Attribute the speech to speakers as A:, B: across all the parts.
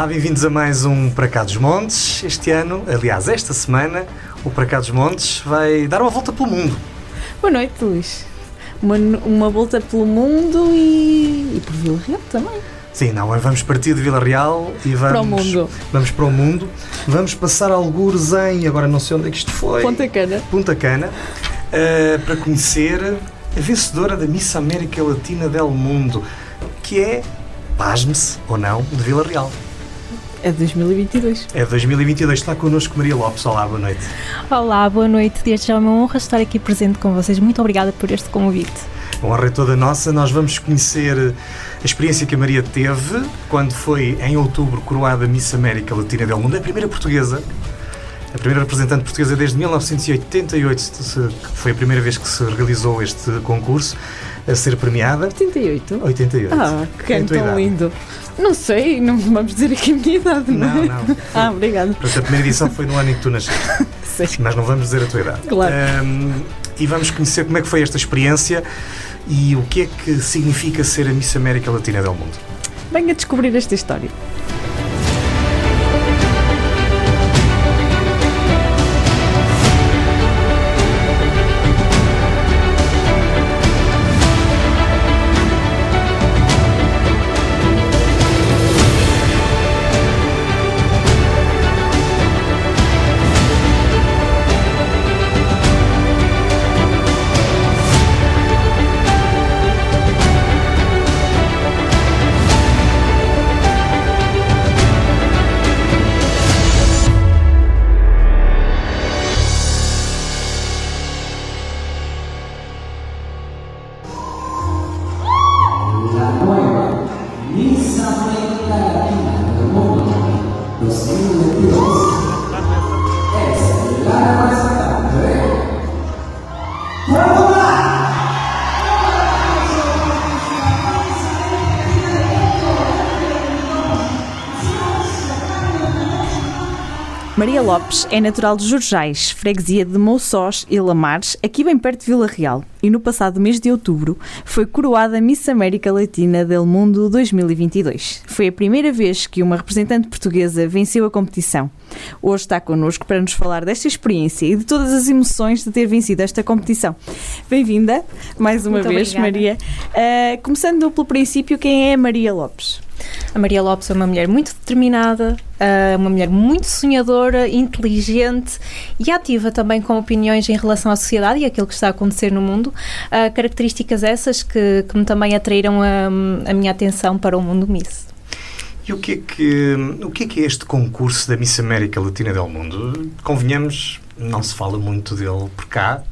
A: Olá, bem-vindos a mais um Para Cá dos Montes. Este ano, aliás, esta semana, o Para Cá dos Montes vai dar uma volta pelo mundo.
B: Boa noite, Luís. Uma, uma volta pelo mundo e, e por Vila Real também.
A: Sim, não, vamos partir de Vila Real e vamos
B: Para o mundo.
A: Vamos para o mundo. Vamos passar algures em, agora não sei onde é que isto foi.
B: Ponta Cana.
A: Punta Cana, eh, para conhecer a vencedora da Miss América Latina del Mundo, que é, pasme-se ou não, de Vila Real.
B: É 2022.
A: É 2022, está connosco Maria Lopes. Olá, boa noite.
C: Olá, boa noite. Desde já é uma honra estar aqui presente com vocês. Muito obrigada por este convite.
A: A honra é toda nossa. Nós vamos conhecer a experiência que a Maria teve quando foi, em outubro, coroada Miss América Latina del Mundo. É a primeira portuguesa, a primeira representante portuguesa desde 1988, se- que foi a primeira vez que se realizou este concurso, a ser premiada.
B: 88?
A: 88.
B: Ah, que
A: É
B: tão lindo. Não sei, não vamos dizer aqui a minha idade, não,
A: Não,
B: é?
A: não.
B: Ah, obrigada.
A: Portanto, a primeira edição foi no ano em que tu nasceste.
B: Sei.
A: Mas não vamos dizer a tua idade.
B: Claro.
A: Ahm, e vamos conhecer como é que foi esta experiência e o que é que significa ser a Miss América Latina del Mundo.
B: Venha descobrir esta história. Maria Lopes é natural de Jorjais, freguesia de Moussós e Lamares, aqui bem perto de Vila Real, e no passado mês de outubro foi coroada Miss América Latina del Mundo 2022. Foi a primeira vez que uma representante portuguesa venceu a competição. Hoje está connosco para nos falar desta experiência e de todas as emoções de ter vencido esta competição. Bem-vinda, mais uma
C: Muito
B: vez,
C: obrigada.
B: Maria. Ah, começando pelo princípio, quem é a Maria Lopes?
C: A Maria Lopes é uma mulher muito determinada, ah, uma mulher muito sonhadora, inteligente e ativa também com opiniões em relação à sociedade e àquilo que está a acontecer no mundo. Ah, características essas que, que me também atraíram a, a minha atenção para o mundo Miss.
A: E o que, é que, o que é que é este concurso da Miss América Latina del Mundo? Convenhamos, não se fala muito dele por cá.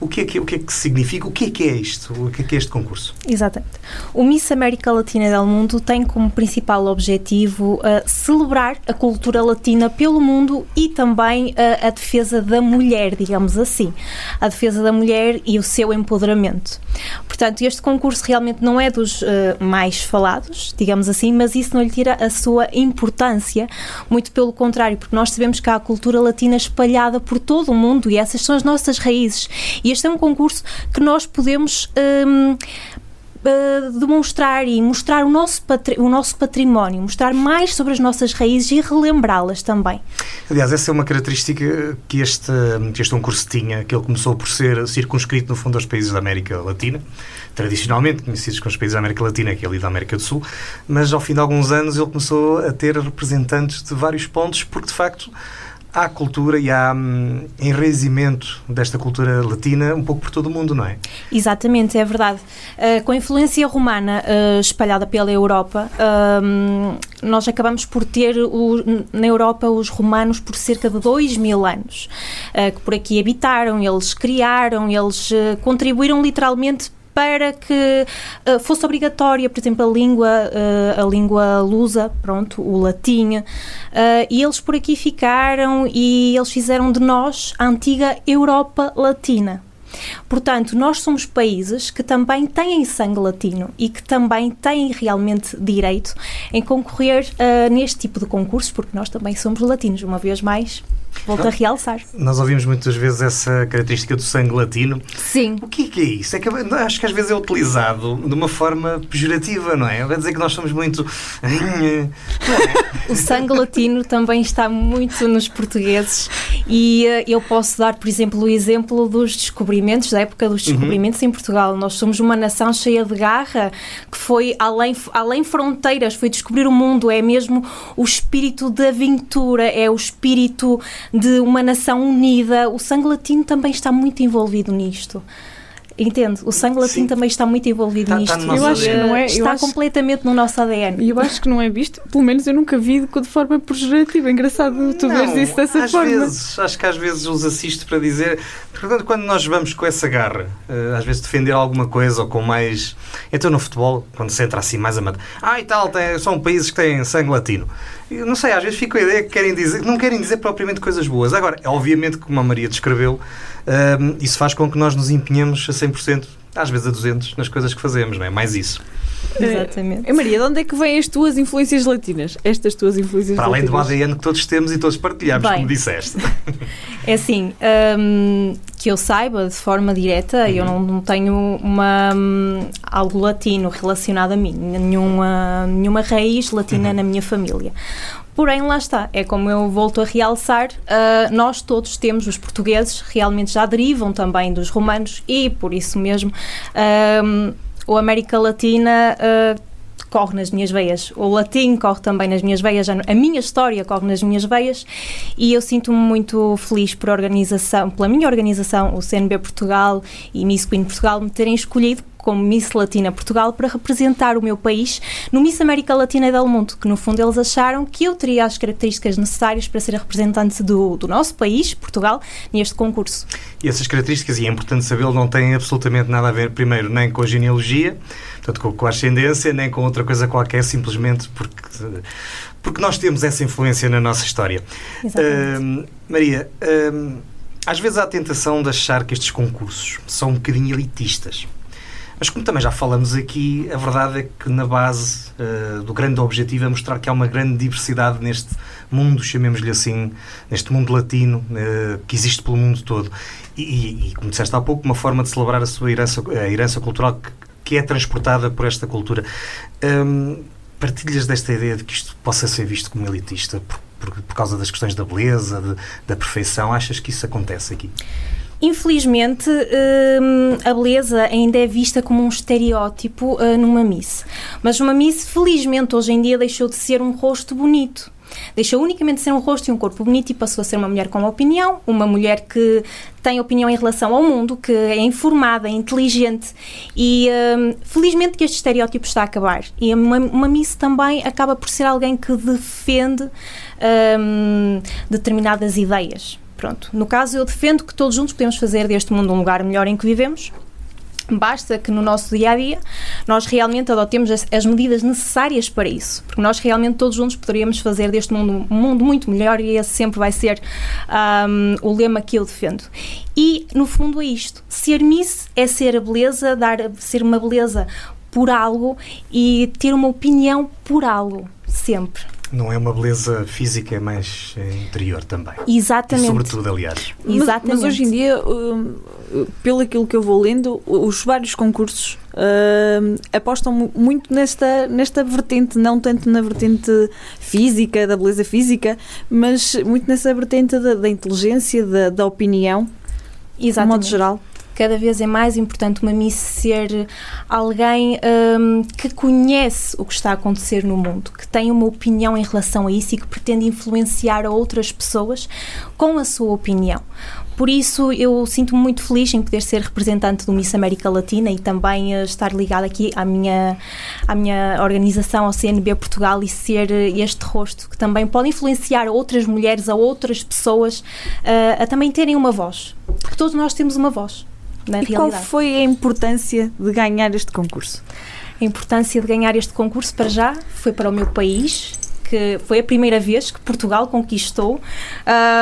A: O que, é que, o que é que significa? O que é que é isto? O que é que é este concurso?
C: Exatamente. O Miss América Latina del Mundo tem como principal objetivo ah, celebrar a cultura latina pelo mundo e também ah, a defesa da mulher, digamos assim. A defesa da mulher e o seu empoderamento. Portanto, este concurso realmente não é dos ah, mais falados, digamos assim, mas isso não lhe tira a sua importância, muito pelo contrário, porque nós sabemos que há a cultura latina espalhada por todo o mundo e essas são as nossas raízes. Este é um concurso que nós podemos. hum, uh, demonstrar e mostrar o nosso, o nosso património, mostrar mais sobre as nossas raízes e relembrá-las também.
A: Aliás, essa é uma característica que este, que este concurso tinha, que ele começou por ser circunscrito, no fundo, aos países da América Latina, tradicionalmente conhecidos como os países da América Latina, que é ali da América do Sul, mas ao fim de alguns anos ele começou a ter representantes de vários pontos, porque de facto há cultura e há hum, enraizamento desta cultura latina um pouco por todo o mundo, não é?
C: Exatamente, é verdade. Uh, com a influência romana uh, espalhada pela Europa, um, nós acabamos por ter o- na Europa os romanos por cerca de dois mil anos, uh, que por aqui habitaram, eles criaram, eles uh, contribuíram literalmente para que uh, fosse obrigatória, por exemplo, a língua, uh, a língua lusa, pronto, o latim, uh, e eles por aqui ficaram e eles fizeram de nós a antiga Europa Latina. Portanto, nós somos países que também têm sangue latino e que também têm realmente direito em concorrer neste tipo de concursos, porque nós também somos latinos, uma vez mais. Volto a realçar.
A: Nós ouvimos muitas vezes essa característica do sangue latino.
C: Sim.
A: O que é, que é isso? É que, acho que às vezes é utilizado de uma forma pejorativa, não é? Vai dizer que nós somos muito.
C: o sangue latino também está muito nos portugueses e uh, eu posso dar, por exemplo, o exemplo dos descobrimentos, da época dos uhum. descobrimentos uhum. em Portugal. Nós somos uma nação cheia de garra que foi além, além fronteiras, foi descobrir o mundo, é mesmo o espírito de aventura, é o espírito de uma nação unida. O sangue latino também está muito envolvido nisto. Entende? O sangue latino Sim. também está muito envolvido
A: tá,
C: nisto.
A: Tá eu acho que não é.
C: Está
A: acho...
C: completamente no nosso ADN.
B: E eu acho que não é visto, pelo menos eu nunca vi de forma pejorativa. Engraçado tu vês isso dessa
A: às
B: forma.
A: Vezes, acho que às vezes os assisto para dizer. Porque quando nós vamos com essa garra, eh, às vezes defender alguma coisa ou com mais. Então no futebol, quando se entra assim mais a matar. Ah, e tal, tem, são países que têm sangue latino. Não sei, às vezes fico a ideia que querem dizer, não querem dizer propriamente coisas boas. Agora, obviamente, como a Maria descreveu, um, isso faz com que nós nos empenhemos a 100%, às vezes a 200%, nas coisas que fazemos, não é? Mais isso.
C: Exatamente.
B: É, Maria, de onde é que vêm as tuas influências latinas? Estas tuas influências
A: Para
B: além
A: latinas? do ADN que todos temos e todos partilhamos, Bem, como disseste.
C: É assim, um, que eu saiba de forma direta, uhum. eu não, não, tenho uma, um, algo latino relacionado a mim, nenhuma, nenhuma raiz latina uhum. na minha família. Porém, lá está, é como eu volto a realçar, uh, nós todos temos, os portugueses realmente já derivam também dos romanos e por isso mesmo uh, o América Latina uh, corre nas minhas veias. O latim corre também nas minhas veias, a minha história corre nas minhas veias e eu sinto-me muito feliz por organização, pela minha organização, o CNB Portugal e Miss Queen Portugal, me terem escolhido como Miss Latina Portugal para representar o meu país no Miss América Latina e del Mundo, que no fundo eles acharam que eu teria as características necessárias para ser a representante do, do nosso país, Portugal, neste concurso.
A: E essas características, e é importante sabê-lo, não têm absolutamente nada a ver, primeiro, nem com a genealogia, portanto, com, com a ascendência, nem com outra coisa qualquer, simplesmente porque porque nós temos essa influência na nossa história. Uh, Maria, uh, às vezes há a tentação de achar que estes concursos são um bocadinho elitistas. Mas como também já falamos aqui, a verdade é que na base uh, do grande objetivo é mostrar que há uma grande diversidade neste mundo, chamemos-lhe assim, neste mundo latino, uh, que existe pelo mundo todo. E, e, como disseste há pouco, uma forma de celebrar a sua herança, a herança cultural que, que é transportada por esta cultura. Um, partilhas desta ideia de que isto possa ser visto como elitista por, por, por causa das questões da beleza, de, da perfeição? Achas que isso acontece aqui?
C: Infelizmente, hum, a beleza ainda é vista como um estereótipo uh, numa Miss. Mas uma Miss, felizmente, hoje em dia deixou de ser um rosto bonito. Deixou unicamente de ser um rosto e um corpo bonito e passou a ser uma mulher com uma opinião, uma mulher que tem opinião em relação ao mundo, que é informada, é inteligente e hum, felizmente que este estereótipo está a acabar. E uma, uma Miss também acaba por ser alguém que defende hum, determinadas ideias. Pronto, no caso eu defendo que todos juntos podemos fazer deste mundo um lugar melhor em que vivemos. Basta que no nosso dia a dia nós realmente adotemos as, as, medidas necessárias para isso, porque nós realmente todos juntos poderíamos fazer deste mundo um mundo muito melhor e esse sempre vai ser um, o lema que eu defendo. E no fundo é isto: ser Miss é ser a beleza, dar, ser uma beleza por algo e ter uma opinião por algo, sempre.
A: Não é uma beleza física, é mais interior também.
C: Exatamente. E
A: sobretudo, aliás.
B: Exatamente. Mas, mas hoje em dia, uh, pelo aquilo que eu vou lendo, os vários concursos uh, apostam muito nesta, nesta vertente, não tanto na vertente física, da beleza física, mas muito nessa vertente da, da inteligência, da, da opinião, Exatamente. de modo geral
C: cada vez é mais importante uma Miss ser alguém um, que conhece o que está a acontecer no mundo, que tem uma opinião em relação a isso e que pretende influenciar outras pessoas com a sua opinião. Por isso, eu sinto-me muito feliz em poder ser representante do Miss América Latina e também uh, estar ligada aqui à minha, à minha organização, ao CNB Portugal, e ser uh, este rosto que também pode influenciar outras mulheres, a outras pessoas, uh, a também terem uma voz. Porque todos nós temos uma voz
B: na
C: e
B: realidade. qual foi a importância de ganhar este concurso?
C: A importância de ganhar este concurso para já foi para o meu país, que foi a primeira vez que Portugal conquistou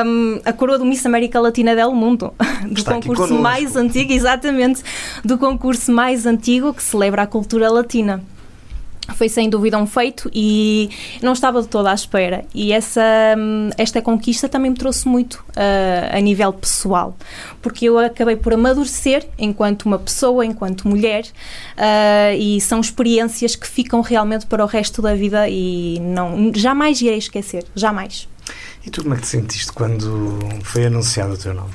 C: um, a coroa do Miss América Latina del Mundo, do
A: Está
C: concurso mais antigo, exatamente, do concurso mais antigo que celebra a cultura latina. Foi sem dúvida um feito e não estava de toda à espera. E essa, hum, esta conquista também me trouxe muito uh, a nível pessoal, porque eu acabei por amadurecer enquanto uma pessoa, enquanto mulher, uh, e são experiências que ficam realmente para o resto da vida e não jamais irei esquecer, jamais.
A: E tu como é que te sentiste quando foi anunciado o teu nome?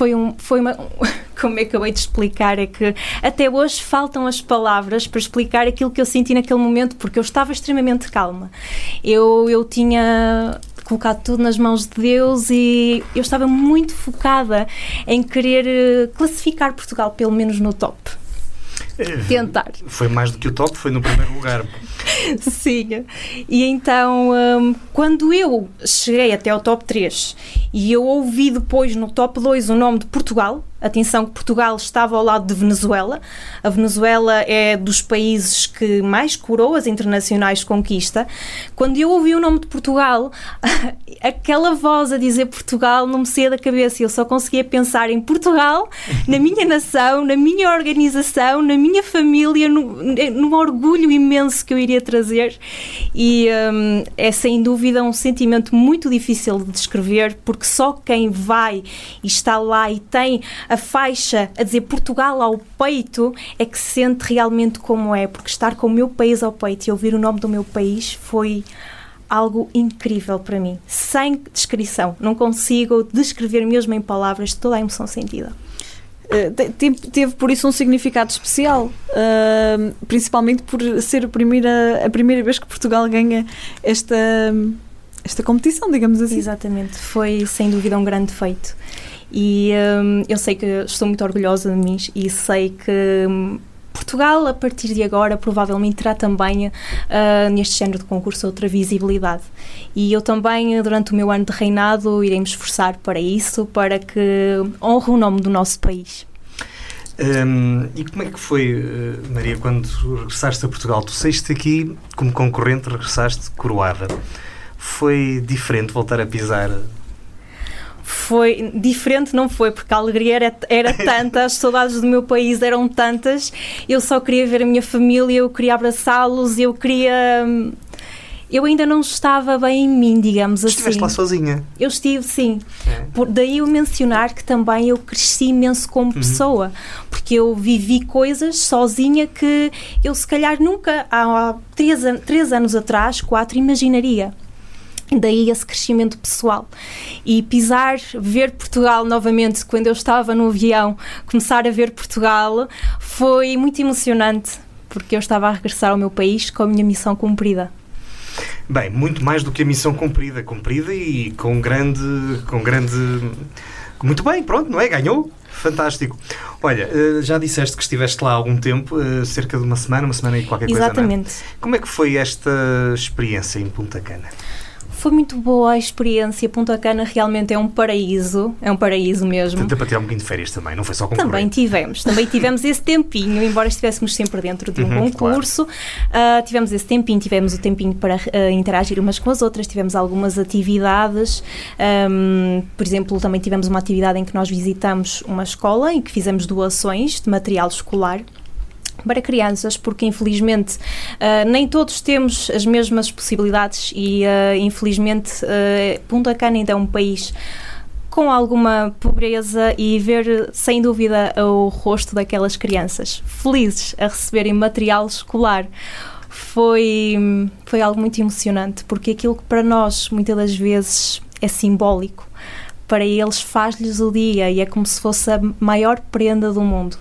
C: Foi, um, foi uma. Como é que acabei de explicar? É que até hoje faltam as palavras para explicar aquilo que eu senti naquele momento, porque eu estava extremamente calma. Eu, eu tinha colocado tudo nas mãos de Deus e eu estava muito focada em querer eh, classificar Portugal, pelo menos no top.
A: Tentar. Foi mais do que o top, foi no primeiro lugar.
C: Sim. E então, um, quando eu cheguei até ao top 3 e eu ouvi depois no top 2 o nome de Portugal, Atenção que Portugal estava ao lado de Venezuela. A Venezuela é dos países que mais coroas internacionais conquista. Quando eu ouvi o nome de Portugal, aquela voz a dizer Portugal não me saía da cabeça. Eu só conseguia pensar em Portugal, na minha nação, na minha organização, na minha família, no, orgulho imenso que eu iria trazer. E um, é sem dúvida um sentimento muito difícil de descrever, porque só quem vai e está lá e tem a faixa a dizer Portugal ao peito é que se sente realmente como é, porque estar com o meu país ao peito e ouvir o nome do meu país foi algo incrível para mim, sem descrição. Não consigo descrever mesmo em palavras toda a emoção sentida.
B: Uh, teve, por isso um significado especial, uh, principalmente por ser a primeira, a primeira vez que Portugal ganha esta, esta competição, digamos assim.
C: Exatamente, foi sem dúvida um grande feito. E um, eu sei que estou muito orgulhosa de mim e sei que hum, Portugal, a partir de agora, provavelmente terá também uh, neste género de concurso outra visibilidade. E eu também, durante o meu ano de reinado, irei me esforçar para isso, para que honre o nome do nosso país.
A: Um, e como é que foi, uh, Maria, quando regressaste a Portugal? Tu saíste aqui como concorrente, regressaste coroada. Foi diferente voltar a pisar
C: foi diferente, não foi, porque a alegria era, era tanta, as saudades do meu país eram tantas, eu só queria ver a minha família, eu queria abraçá-los, eu queria. Hum, eu ainda não estava bem em mim, digamos
A: Estiveste
C: assim.
A: Estiveste lá sozinha?
C: Eu estive, sim. É. Por, daí eu mencionar que também eu cresci imenso como uhum. pessoa, porque eu vivi coisas sozinha que eu se calhar nunca, há, há três, três anos atrás, quatro, imaginaria. Daí esse crescimento pessoal. E pisar, ver Portugal novamente, quando eu estava no avião, começar a ver Portugal, foi muito emocionante, porque eu estava a regressar ao meu país com a minha missão cumprida.
A: Bem, muito mais do que a missão cumprida, cumprida e com grande, com grande, muito bem, pronto, não é? Ganhou, fantástico. Olha, eh, já disseste que estiveste lá há algum tempo, eh, cerca de uma semana, uma semana e qualquer
C: Exatamente.
A: coisa.
C: Exatamente.
A: Como é que foi esta experiência em Punta Cana?
C: Foi muito boa a experiência. Punta Cana realmente é um paraíso, é um paraíso mesmo.
A: Tanto para tirar um bocadinho de férias também, não foi só concorrer.
C: Também tivemos, também tivemos esse tempinho, embora estivéssemos sempre dentro de um uhum, concurso. Claro. Uh, tivemos esse tempinho, tivemos o tempinho para uh, interagir umas com as outras, tivemos algumas atividades. Um, por exemplo, também tivemos uma atividade em que nós visitamos uma escola e que fizemos doações de material escolar para crianças, porque infelizmente uh, nem todos temos as mesmas possibilidades e uh, infelizmente uh, Punta Cana ainda é um país com alguma pobreza e ver sem dúvida o rosto daquelas crianças. Felizes a receberem material escolar. Foi, foi algo muito emocionante, porque aquilo que para nós muitas das vezes é simbólico, para eles faz-lhes o dia e é como se fosse a maior prenda do mundo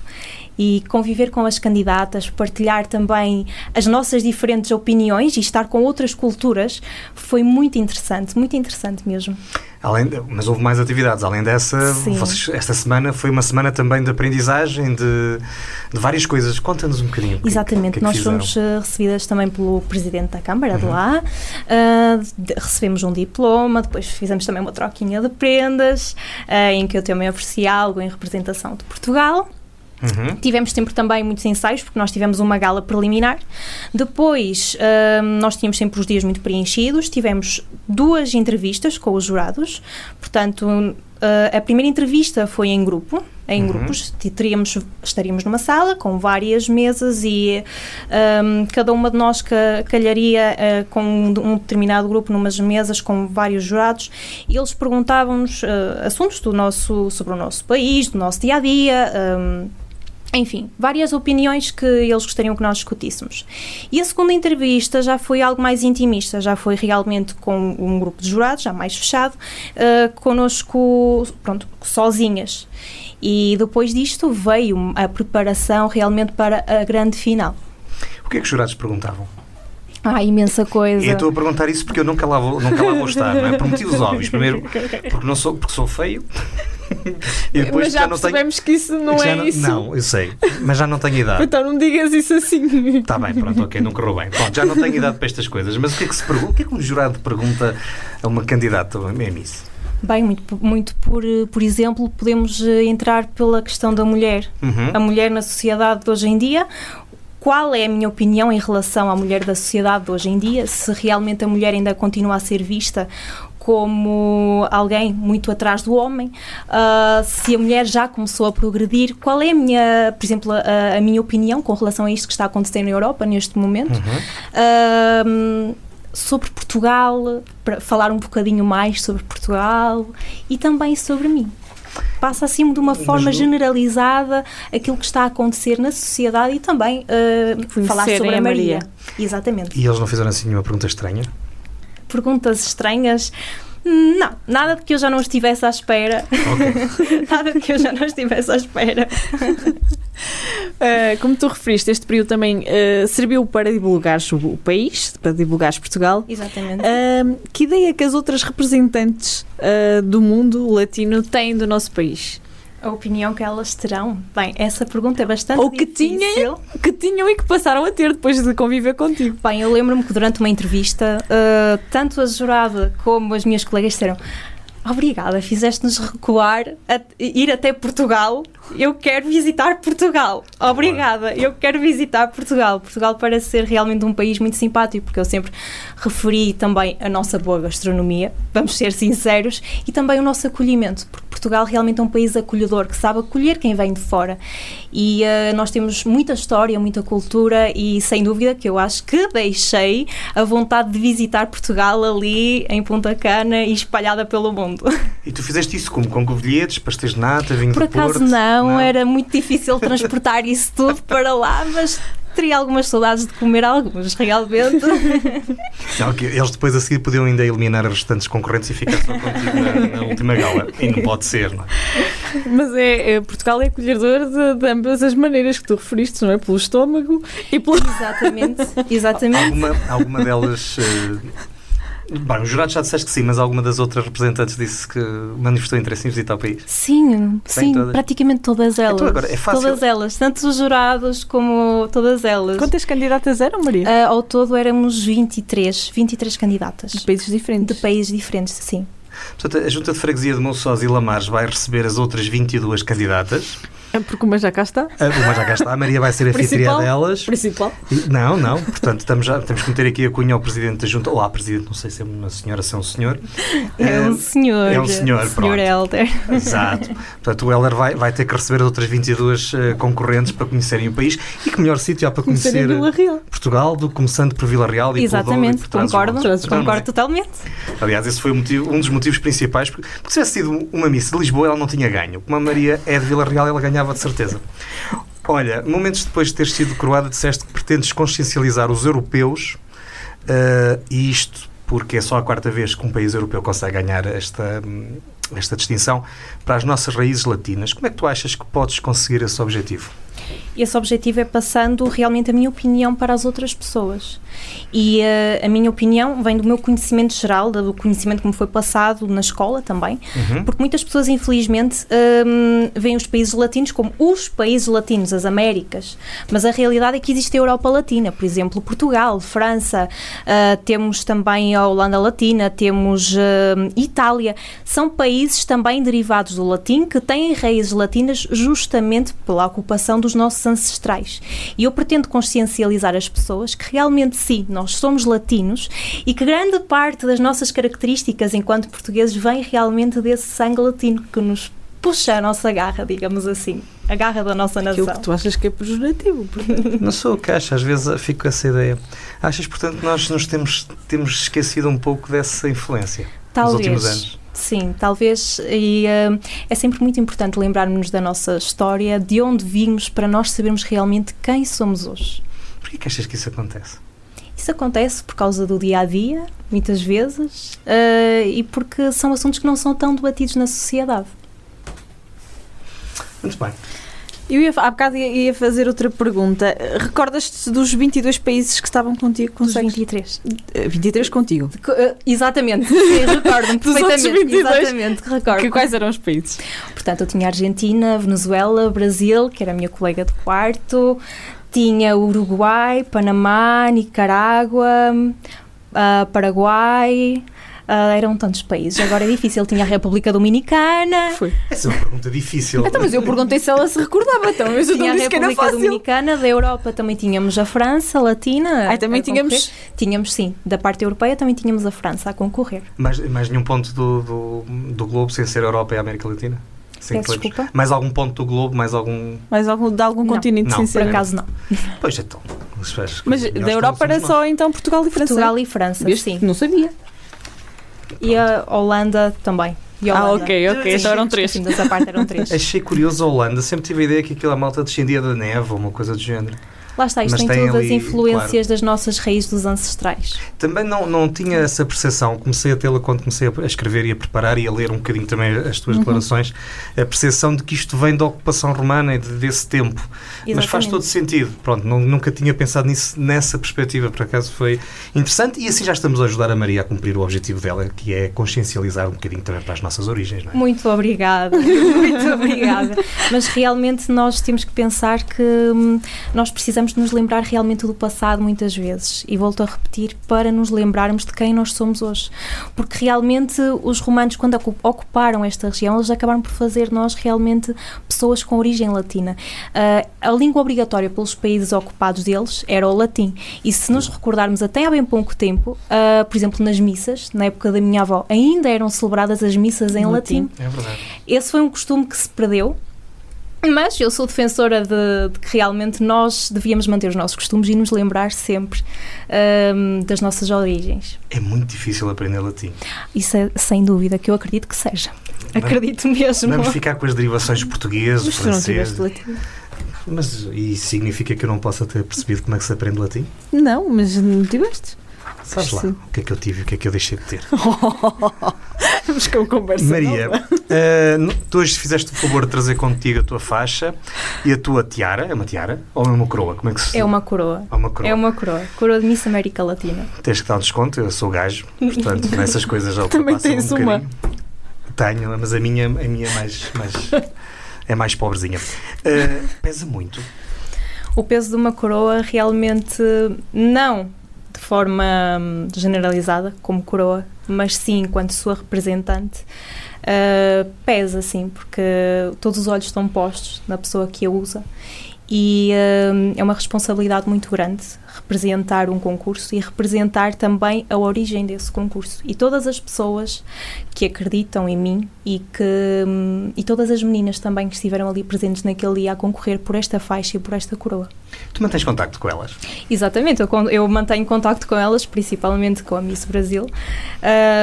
C: e conviver com as candidatas, partilhar também as nossas diferentes opiniões e estar com outras culturas foi muito interessante, muito interessante mesmo.
A: Além mas houve mais atividades. Além dessa, vocês, esta semana foi uma semana também de aprendizagem de, de várias coisas. Conta-nos um bocadinho.
C: Exatamente.
A: Que, que
C: é que Nós fomos uh, recebidas também pelo Presidente da Câmara uhum. de lá. Uh, de, recebemos um diploma, depois fizemos também uma troquinha de prendas, uh, em que eu também ofereci algo em representação de Portugal. Uhum. Tivemos sempre também muitos ensaios, porque nós tivemos uma gala preliminar. Depois, hum, nós tínhamos sempre os dias muito preenchidos. Tivemos duas entrevistas com os jurados. Portanto, Uh, a primeira entrevista foi em grupo, em uhum. grupos, teríamos, estaríamos numa sala com várias mesas e um, cada uma de nós calharia uh, com um determinado grupo numas mesas com vários jurados e eles perguntavam-nos uh, assuntos do nosso, sobre o nosso país, do nosso dia a dia. Um, enfim, várias opiniões que eles gostariam que nós discutíssemos. E a segunda entrevista já foi algo mais intimista, já foi realmente com um grupo de jurados, já mais fechado, uh, connosco, pronto, sozinhas. E depois disto veio a preparação realmente para a grande final.
A: O que é que os jurados perguntavam?
C: Ah, imensa coisa.
A: E estou a perguntar isso porque eu nunca lá vou, nunca lá vou estar, não é? Por motivos óbvios. Primeiro, porque, não sou, porque sou feio.
B: e depois mas já, já não percebemos tenho... que isso não é
A: não,
B: isso.
A: Não, eu sei, mas já não tenho idade.
B: Então não digas isso assim.
A: Está bem, pronto, ok, não correu bem. Pronto, já não tenho idade para estas coisas. Mas o que é que se pergunta? O que é que um jurado pergunta a uma candidata a Miss?
C: Bem, muito, muito por, por exemplo, podemos eh, entrar pela questão da mulher. Uhum. A mulher na sociedade de hoje em dia, qual é a minha opinião em relação à mulher da sociedade de hoje em dia, se realmente a mulher ainda continua a ser vista como alguém muito atrás do homem, uh, se a mulher já começou a progredir, qual é a minha, por exemplo, a, a, minha opinião com relação a isto que está acontecendo na Europa neste momento. Uhum. Uh, sobre Portugal, para falar um bocadinho mais sobre Portugal e também sobre mim. Passa assim de uma forma generalizada aquilo que está a acontecer na sociedade e também uh, falar sobre a Maria. Maria. Exatamente.
A: E eles não fizeram assim nenhuma pergunta estranha?
C: Perguntas estranhas. Não, nada de que eu já não estivesse à espera. Okay. nada de que eu já não estivesse à espera.
B: Uh, como tu referiste, este período também uh, serviu para divulgar o país, para divulgar Portugal.
C: Exatamente.
B: Uh, que ideia que as outras representantes do mundo latino têm do nosso país?
C: A opinião que elas terão? Bem, essa pergunta é bastante
B: Ou que
C: difícil.
B: Tinham, que tinham e que passaram a ter depois de conviver contigo.
C: Bem, eu lembro-me que durante uma entrevista, tanto a jurada como as minhas colegas disseram Obrigada, fizeste-nos recuar, a, ir até Portugal. Eu quero visitar Portugal. Obrigada, eu quero visitar Portugal. Portugal parece ser realmente um país muito simpático, porque eu sempre referi também a nossa boa gastronomia, vamos ser sinceros, e também o nosso acolhimento, porque Portugal realmente é um país acolhedor, que sabe acolher quem vem de fora. E uh, nós temos muita história, muita cultura, e sem dúvida que eu acho que deixei a vontade de visitar Portugal ali em Punta Cana e espalhada pelo mundo.
A: E tu fizeste isso como? Com covilhetes, pastéis de nata, vinho
C: Por
A: de
C: acaso não, não, era muito difícil transportar isso tudo para lá, mas teria algumas saudades de comer alguns, realmente.
A: Não, eles depois a seguir podiam ainda eliminar as restantes concorrentes e ficar só contigo na, na última gala. E não pode ser, não é?
B: Mas é, é Portugal é acolhedor de, de, ambas as maneiras que tu referiste, não é? Pelo estômago e pelo.
C: Exatamente, exatamente.
A: Alguma, alguma delas. Uh, Bem, os jurados já disseste que sim, mas alguma das outras representantes disse que manifestou interesse em visitar o país?
C: Sim, sim, todas? praticamente todas elas. Então
A: agora é fácil.
C: Todas elas, tanto os jurados como todas elas.
B: Quantas candidatas eram, Maria?
C: Uh, ao todo éramos 23, 23 candidatas.
B: De países diferentes?
C: De países diferentes, sim.
A: Portanto, a Junta de Freguesia de Monçós e Lamares vai receber as outras 22 candidatas.
B: É porque uma já cá está.
A: Uma já cá está. A Maria vai ser a anfitriã delas.
B: Principal.
A: Não, não. Portanto, estamos já, temos que meter aqui a cunha ao Presidente da Junta. Olá, Presidente. Não sei se é uma senhora, se é um senhor.
C: É um senhor.
A: É um senhor,
C: senhor pronto. Helder.
A: Exato. Portanto, o Helder vai, vai ter que receber as outras 22 uh, eh, concorrentes para conhecerem o país. E que melhor sítio há para conhecer Portugal do que começando por Vila Real e
C: Exatamente,
A: por
C: concordo. Concordo é? totalmente.
A: Aliás, esse foi motivo, um dos motivos principais. Porque, porque se tivesse sido uma missa de Lisboa, ela não tinha ganho. Como a Maria é de Vila Real, ela ganhava de certeza. Olha, momentos depois de ter sido coroada, disseste que pretendes consciencializar os europeus uh, e isto porque é só a quarta vez que um país europeu consegue ganhar esta, esta distinção para as nossas raízes latinas. Como é que tu achas que podes conseguir esse objetivo?
C: Esse objetivo é passando realmente a minha opinião para as outras pessoas. E uh, a minha opinião vem do meu conhecimento geral, do conhecimento que me foi passado na escola também, uhum. porque muitas pessoas, infelizmente, um, veem os países latinos como os países latinos, as Américas, mas a realidade é que existe a Europa Latina, por exemplo, Portugal, França, uh, temos também a Holanda Latina, temos uh, Itália, são países também derivados do latim que têm raízes latinas justamente pela ocupação dos nossos ancestrais. E eu pretendo consciencializar as pessoas que realmente sim, nós somos latinos e que grande parte das nossas características enquanto portugueses vem realmente desse sangue latino que nos puxa a nossa garra, digamos assim. A garra da nossa nação.
B: Aquilo que tu achas que é pejorativo. portanto.
A: Não sou o que acho, às vezes fico com essa ideia. Achas, portanto, que nós nos temos, temos esquecido um pouco dessa influência nos últimos anos?
C: Sim, talvez. E uh, é sempre muito importante lembrarmos da nossa história, de onde vimos, para nós sabermos realmente quem somos hoje.
A: Porquê que achas que isso acontece?
C: Isso acontece por causa do dia a dia, muitas vezes, uh, e porque são assuntos que não são tão debatidos na sociedade.
A: Muito bem.
B: Eu ia, há bocado ia, ia fazer outra pergunta. Recordas-te dos 22 países que estavam contigo?
C: Dos
B: Consegues?
C: 23.
B: Eh, 23 contigo.
C: Co- uh, exatamente, recordo-me perfeitamente.
B: 22.
C: Exatamente, recordo.
B: Que, quais eram os países?
C: Portanto, eu tinha Argentina, Venezuela, Brasil, que era a minha colega de quarto, tinha Uruguai, Panamá, Nicarágua, ah, Paraguai. Ah, eram tantos países. Agora é difícil. Tinha a República Dominicana.
B: Foi.
A: Essa é uma pergunta difícil.
B: Então, mas eu perguntei se ela se recordava, então. Mas eu
C: Tinha
B: não
C: a República. Dominicana, da Europa também tínhamos a França, a Latina.
B: Ai, também
C: a
B: tínhamos-.
C: Tínhamos, sim. Da parte europeia também tínhamos a França a concorrer.
A: Mais, mais nenhum ponto do, do, do globo sem ser a Europa e a América Latina? Sim,
C: desculpa.
A: Mais algum ponto do globo? Mais algum.
B: Mais algum, de algum
C: Não.
B: continente,
A: Não,
C: Por acaso não.
A: Pois então. Mas,
B: Mas da Europa era só então Portugal e França.
C: Portugal e França,
B: Viste?
C: sim.
B: Não sabia.
C: E a Holanda também.
B: Ah, ok, ok. Então eram três.
C: Sim, dessa parte eram três.
A: Achei curioso a Holanda. Sempre tive a ideia que aquela malta descendia da neve ou uma coisa do género.
C: Lá está, isto
A: Mas tem
C: todas as
A: ali,
C: influências das nossas raízes dos ancestrais.
A: Também não, não tinha essa percepção, comecei a tê-la quando comecei a escrever e a preparar e a ler um bocadinho também as tuas
C: Uhum.
A: declarações, a percepção de que isto vem da ocupação romana e de- desse tempo. Mas faz
C: Exatamente.
A: todo sentido. Pronto, não- nunca tinha pensado nisso nessa perspectiva, por acaso foi interessante e assim já estamos a ajudar a Maria a cumprir o objetivo dela, que é consciencializar um bocadinho também para as nossas origens, não é?
C: Muito obrigada, muito obrigada. Mas realmente nós temos que pensar que hum, nós precisamos de nos lembrar realmente do passado muitas vezes. E volto a repetir, para nos lembrarmos de quem nós somos hoje. Porque realmente os romanos, quando ocu- ocuparam esta região, eles acabaram por fazer nós realmente pessoas com origem latina. Ah, a língua obrigatória pelos países ocupados deles era o latim. E se nos recordarmos até há bem pouco tempo, ah, por exemplo, nas missas, na época da minha avó, ainda eram celebradas as missas em
B: Latim.
C: latim.
A: É verdade.
C: Esse foi um costume que se perdeu. Mas eu sou defensora de, de que realmente nós devíamos manter os nossos costumes e nos lembrar sempre ahm, das nossas origens.
A: É muito difícil aprender latim.
C: Isso é sem dúvida que eu acredito que seja. Acredito mesmo.
A: Vamos ficar com as derivações português,
B: Mas tu não
A: francês.
B: latim?
A: Mas isso significa que eu não possa ter percebido como é que se aprende latim?
B: Não, mas não tiveste.
A: Sabes lá o que é que eu tive e o que é que eu deixei de ter.
B: Vamos com conversa.
A: Maria, no- tu hoje fizeste o favor de trazer contigo a tua faixa e a tua tiara. É uma tiara? Ou é uma coroa? Como é que se
C: É uma coroa.
A: É uma coroa.
C: É uma coroa. Coroa de Miss América Latina.
A: Tens que dar um desconto, eu sou gajo, portanto, nessas coisas já
B: Também
A: ultrapassam
B: tens
A: um
B: uma.
A: bocadinho. Tenho, mas a minha, a minha é mais, mais, é mais pobrezinha. Eh, pesa muito.
C: O peso de uma coroa realmente não de forma hum, generalizada como coroa, mas sim enquanto sua representante uh, pesa sim, porque todos os olhos estão postos na pessoa que a usa e hum, é uma responsabilidade muito grande representar um concurso e representar também a origem desse concurso e todas as pessoas que acreditam em mim e que hum, e todas as meninas também que estiveram ali presentes naquele dia a concorrer por esta faixa e por esta coroa.
A: Tu mantens contacto com elas?
C: Exatamente, eu, eu mantenho contacto com elas, principalmente com a Miss Brasil,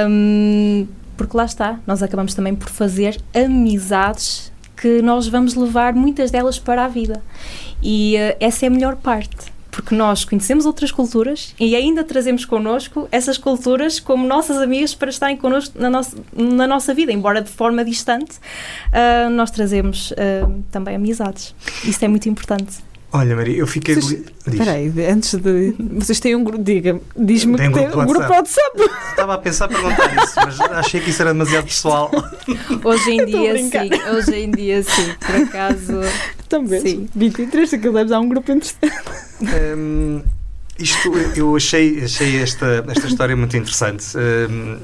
C: hum, porque lá está, nós acabamos também por fazer amizades que nós vamos levar muitas delas para a vida. E eh, essa é a melhor parte. Porque nós conhecemos outras culturas e ainda trazemos connosco essas culturas como nossas amigas para estarem connosco na nossa, na nossa vida, embora de forma distante, ah, nós trazemos ah, também amizades. Isso é muito importante.
A: Olha, Maria, eu fiquei.
B: Vocês-
A: deli- Diz.
B: Espera aí, antes de. Vocês têm um grupo. Diga, diz-me
A: Tem
B: que
A: um
B: tem um grupo de WhatsApp.
A: Estava a pensar perguntar isso, mas achei que isso era demasiado pessoal.
C: Hoje em dia, sim. Hoje em dia, sim. Por acaso.
B: Também.
C: Sim.
B: 23, aquilo deve dar um grupo interessante.
A: Hum, isto, eu achei, achei esta, esta história muito interessante. Hum,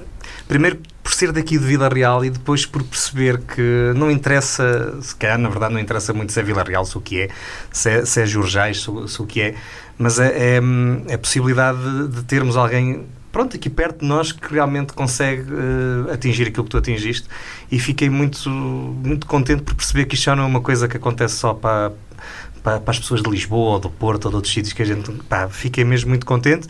A: primeiro, por ser daqui de Vila Real e depois por perceber que não interessa, se calhar na verdade não interessa muito se é Vila Real, se o que é, se é, se é Jorjais, se, se o que é, mas é, é, é a possibilidade de, de termos alguém pronto, aqui perto de nós que realmente consegue uh, atingir aquilo que tu atingiste. E fiquei muito, muito contente por perceber que isto já não é uma coisa que acontece só para, para, para, as pessoas de Lisboa ou do Porto ou de outros sítios que a gente. Pá, fiquei mesmo muito contente.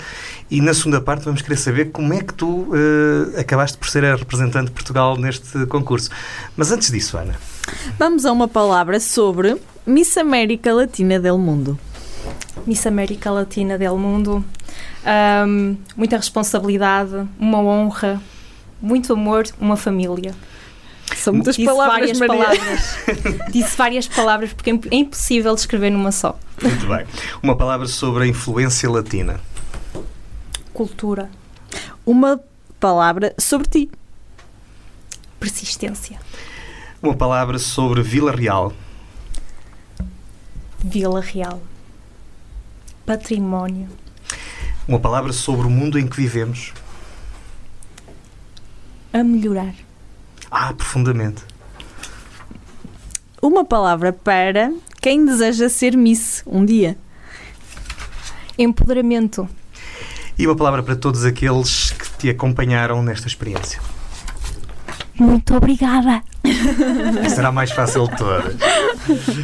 A: E na segunda parte vamos querer saber como é que tu uh, acabaste por ser a representante de Portugal neste concurso. Mas antes disso, Ana.
B: Vamos a uma palavra sobre Miss América Latina del Mundo.
C: Miss América Latina del Mundo. Um, muita responsabilidade, uma honra, muito amor, uma família.
B: São muitas
C: Disse
B: palavras,
C: várias
B: Maria.
C: palavras. Disse várias palavras porque é impossível descrever numa só.
A: Muito bem. Uma palavra sobre a influência latina.
C: Cultura,
B: Uma palavra sobre ti.
C: persistência,
A: Uma palavra sobre Vila Real.
C: Vila Real, património,
A: Uma palavra sobre o mundo em que vivemos.
C: a melhorar,
A: Ah, profundamente.
B: Uma palavra para quem deseja ser Miss um dia.
C: empoderamento,
A: E uma palavra para todos aqueles que te acompanharam nesta experiência.
C: Muito obrigada.
A: Será mais fácil de todas.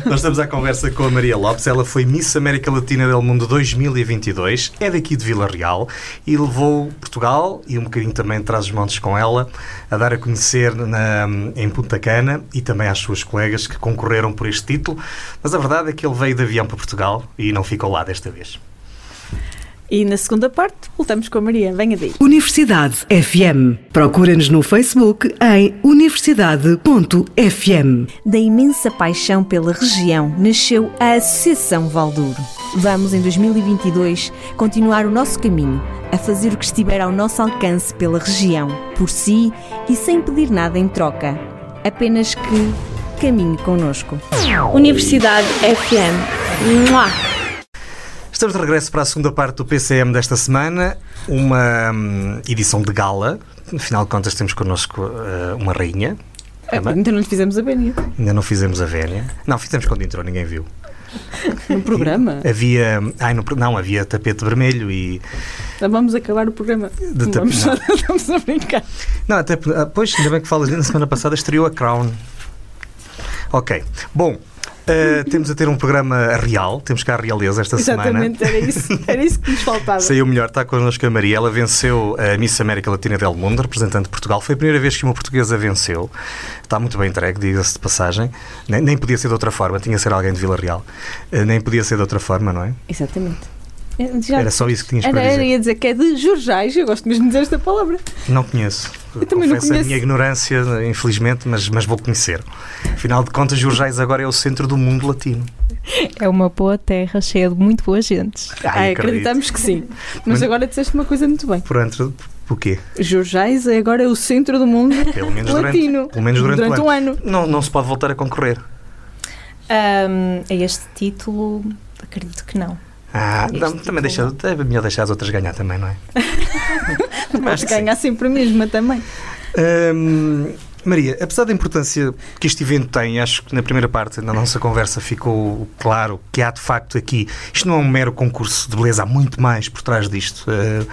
A: Nós estamos à conversa com a Maria Lopes. Ela foi Miss América Latina del Mundo 2022, é daqui de Vila Real e levou Portugal e um bocadinho também traz os montes com ela a dar a conhecer na, em Punta Cana e também às suas colegas que concorreram por este título. Mas a verdade é que ele veio de avião para Portugal e não ficou lá desta vez.
B: E na segunda parte, voltamos com a Maria. Venha daí.
D: Universidade FM. Procura-nos no Facebook em universidade.fm.
B: Da imensa paixão pela região nasceu a Associação Valdouro. Vamos, em 2022, continuar o nosso caminho, a fazer o que estiver ao nosso alcance pela região, por si e sem pedir nada em troca. Apenas que caminhe connosco.
E: Universidade FM. Mua!
A: Estamos de regresso para a segunda parte do PCM desta semana, uma hum, edição de gala. Afinal de contas, temos connosco uh, uma rainha. Também.
B: Ainda não lhe fizemos a Benia
A: Ainda não fizemos a vénia. Não, fizemos quando entrou, ninguém viu.
B: no programa.
A: Havia. Ai, no, não, havia tapete vermelho e.
B: Vamos acabar o programa.
A: De tap-
B: Vamos,
A: não.
B: vamos a brincar.
A: Não, até. ah, Pois, ainda bem que falas na semana passada estreou a Crown. Ok. Bom, uh, temos a ter um programa real. Temos cá a realeza esta semana.
B: Exatamente, era isso, era isso que nos faltava.
A: Saiu melhor, está connosco a Maria. Ela venceu a Miss América Latina del Mundo, representante de Portugal. Foi a primeira vez que uma portuguesa venceu. Está muito bem entregue, diga-se de passagem. Nem, nem podia ser de outra forma, tinha que ser alguém de Vila Real. Eh, Nem podia ser de outra forma, não é?
B: Exatamente. Já-
A: Era só isso que tinhas
B: Era,
A: para
B: era,
A: dizer.
B: ia dizer que é de Jorjais, eu gosto mesmo de dizer esta palavra.
A: Não conheço.
B: Eu também não
A: Confesso
B: conheço.
A: a minha ignorância, infelizmente, mas, mas vou conhecer. Afinal de contas, Jorjais agora é o centro do mundo latino.
C: É uma boa terra cheia de muito boas gentes.
B: Ai,
A: acredito.
B: acreditamos que sim. Mas agora disseste uma coisa muito bem.
A: Por entre, por quê?
B: Jorjais é agora o centro do mundo
A: Pelo menos
B: latino.
A: durante, pelo menos durante,
B: um
A: o
B: ano.
A: Não, não se pode voltar a concorrer.
C: Ahm, a este título, acredito que não.
A: Ah,
C: Este
A: não, também deixa, é melhor deixar as outras ganhar também, não é?
B: Mas
A: que sim.
B: ganhar sempre a mesma também.
A: Hum, Maria, apesar da importância que este evento tem, acho que na primeira parte da nossa conversa ficou claro que há de facto aqui, isto não é um mero concurso de beleza, há muito mais por trás disto. Uh,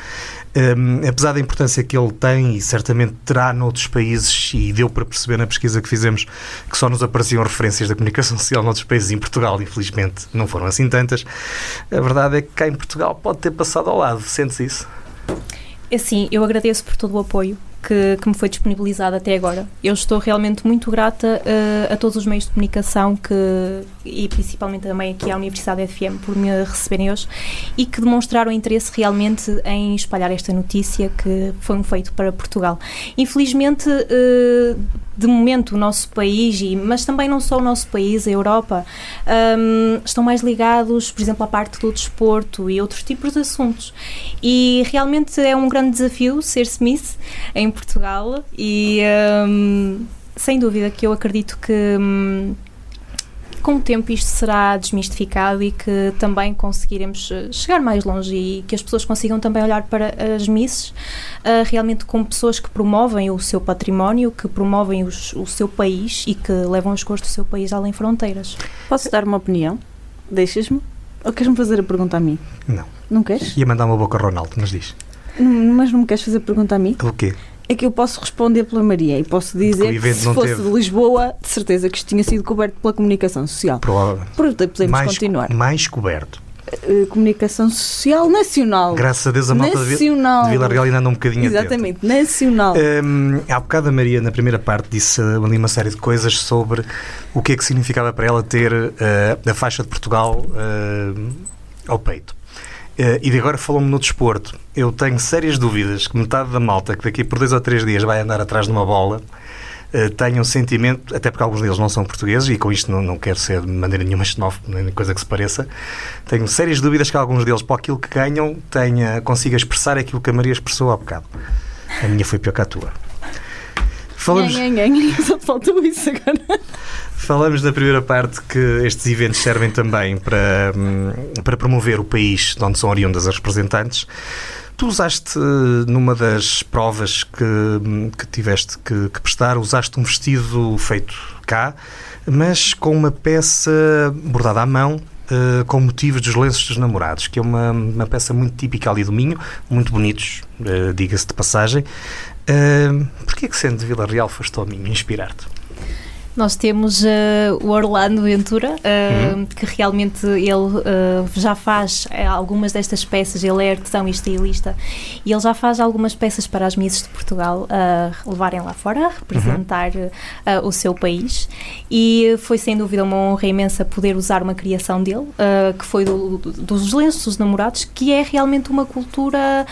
A: hum, apesar da importância que ele tem e certamente terá noutros países, e deu para perceber na pesquisa que fizemos que só nos apareciam referências da comunicação social noutros países, em Portugal, infelizmente, não foram assim tantas. A verdade é que cá em Portugal pode ter passado ao lado, sentes isso?
C: Assim, eu agradeço por todo o apoio que, que me foi disponibilizado até agora. Eu estou realmente muito grata eh, a todos os meios de comunicação que, e principalmente também aqui à Universidade FM por me receberem hoje e que demonstraram interesse realmente em espalhar esta notícia que foi um feito para Portugal. Infelizmente, eh, de momento, o nosso país, e, mas também não só o nosso país, a Europa, hum, estão mais ligados, por exemplo, à parte do desporto e outros tipos de assuntos. E realmente é um grande desafio ser Smith em Portugal e hum, sem dúvida que eu acredito que hum, com o tempo isto será desmistificado e que também conseguiremos uh, chegar mais longe e que as pessoas consigam também olhar para as misses uh, realmente como pessoas que promovem o seu património, que promovem os, o seu país e que levam as cores do seu país além fronteiras.
B: Posso dar uma opinião? Deixas-me? Ou queres-me fazer a pergunta a mim?
A: Não.
B: Não queres?
A: Ia mandar uma boca ao Ronaldo, mas diz.
B: Não, mas não me queres fazer a pergunta a mim?
A: O quê?
B: É que eu posso responder pela Maria e posso dizer que,
A: evento
B: se fosse
A: teve.
B: de Lisboa, de certeza que isto tinha sido coberto pela comunicação social.
A: Provavelmente.
B: Podemos
A: mais,
B: continuar.
A: mais coberto.
B: Eh, comunicação social nacional.
A: Graças a Deus a malta
B: nacional.
A: de Vila Real ainda anda um bocadinho atenta.
B: Exatamente, nacional.
A: Hum, há bocado a Maria, na primeira parte, disse ali uma série de coisas sobre o que é que significava para ela ter uh, a faixa de Portugal uh, ao peito. E de agora falou-me no desporto. Eu tenho sérias dúvidas que metade da malta que daqui por dois ou três dias vai andar atrás de uma bola uh, tenha um sentimento, até porque alguns deles não são portugueses, e com isto não, não quero ser de maneira nenhuma xenófobo, nem coisa que se pareça, tenho sérias dúvidas que alguns deles, para aquilo que ganham, tenha, consiga expressar aquilo que a Maria expressou há bocado. A minha foi pior que a tua. Falamos,
B: Só faltou isso agora.
A: falamos na primeira parte que estes eventos servem também para, hum, para promover o país de onde são oriundas as representantes. Tu usaste, eh, numa das provas que, que tiveste que, que prestar, usaste um vestido feito cá, mas com uma peça bordada à mão, eh, com motivos dos lenços dos namorados, que é uma, uma peça muito típica ali do Minho, muito bonitos, eh, diga-se de passagem. Uh, Porquê que sendo de Vila Real foste ao Minho inspirar-te?
C: Nós temos uh, o Orlando Ventura, uh,
A: Uhum.
C: que realmente ele uh, já faz algumas destas peças, ele é artesão e estilista, e ele já faz algumas peças para as Misses de Portugal levarem lá fora, a representar uh, o seu país, e foi sem dúvida uma honra imensa poder usar uma criação dele, que foi do- do- dos lenços dos namorados, que é realmente uma cultura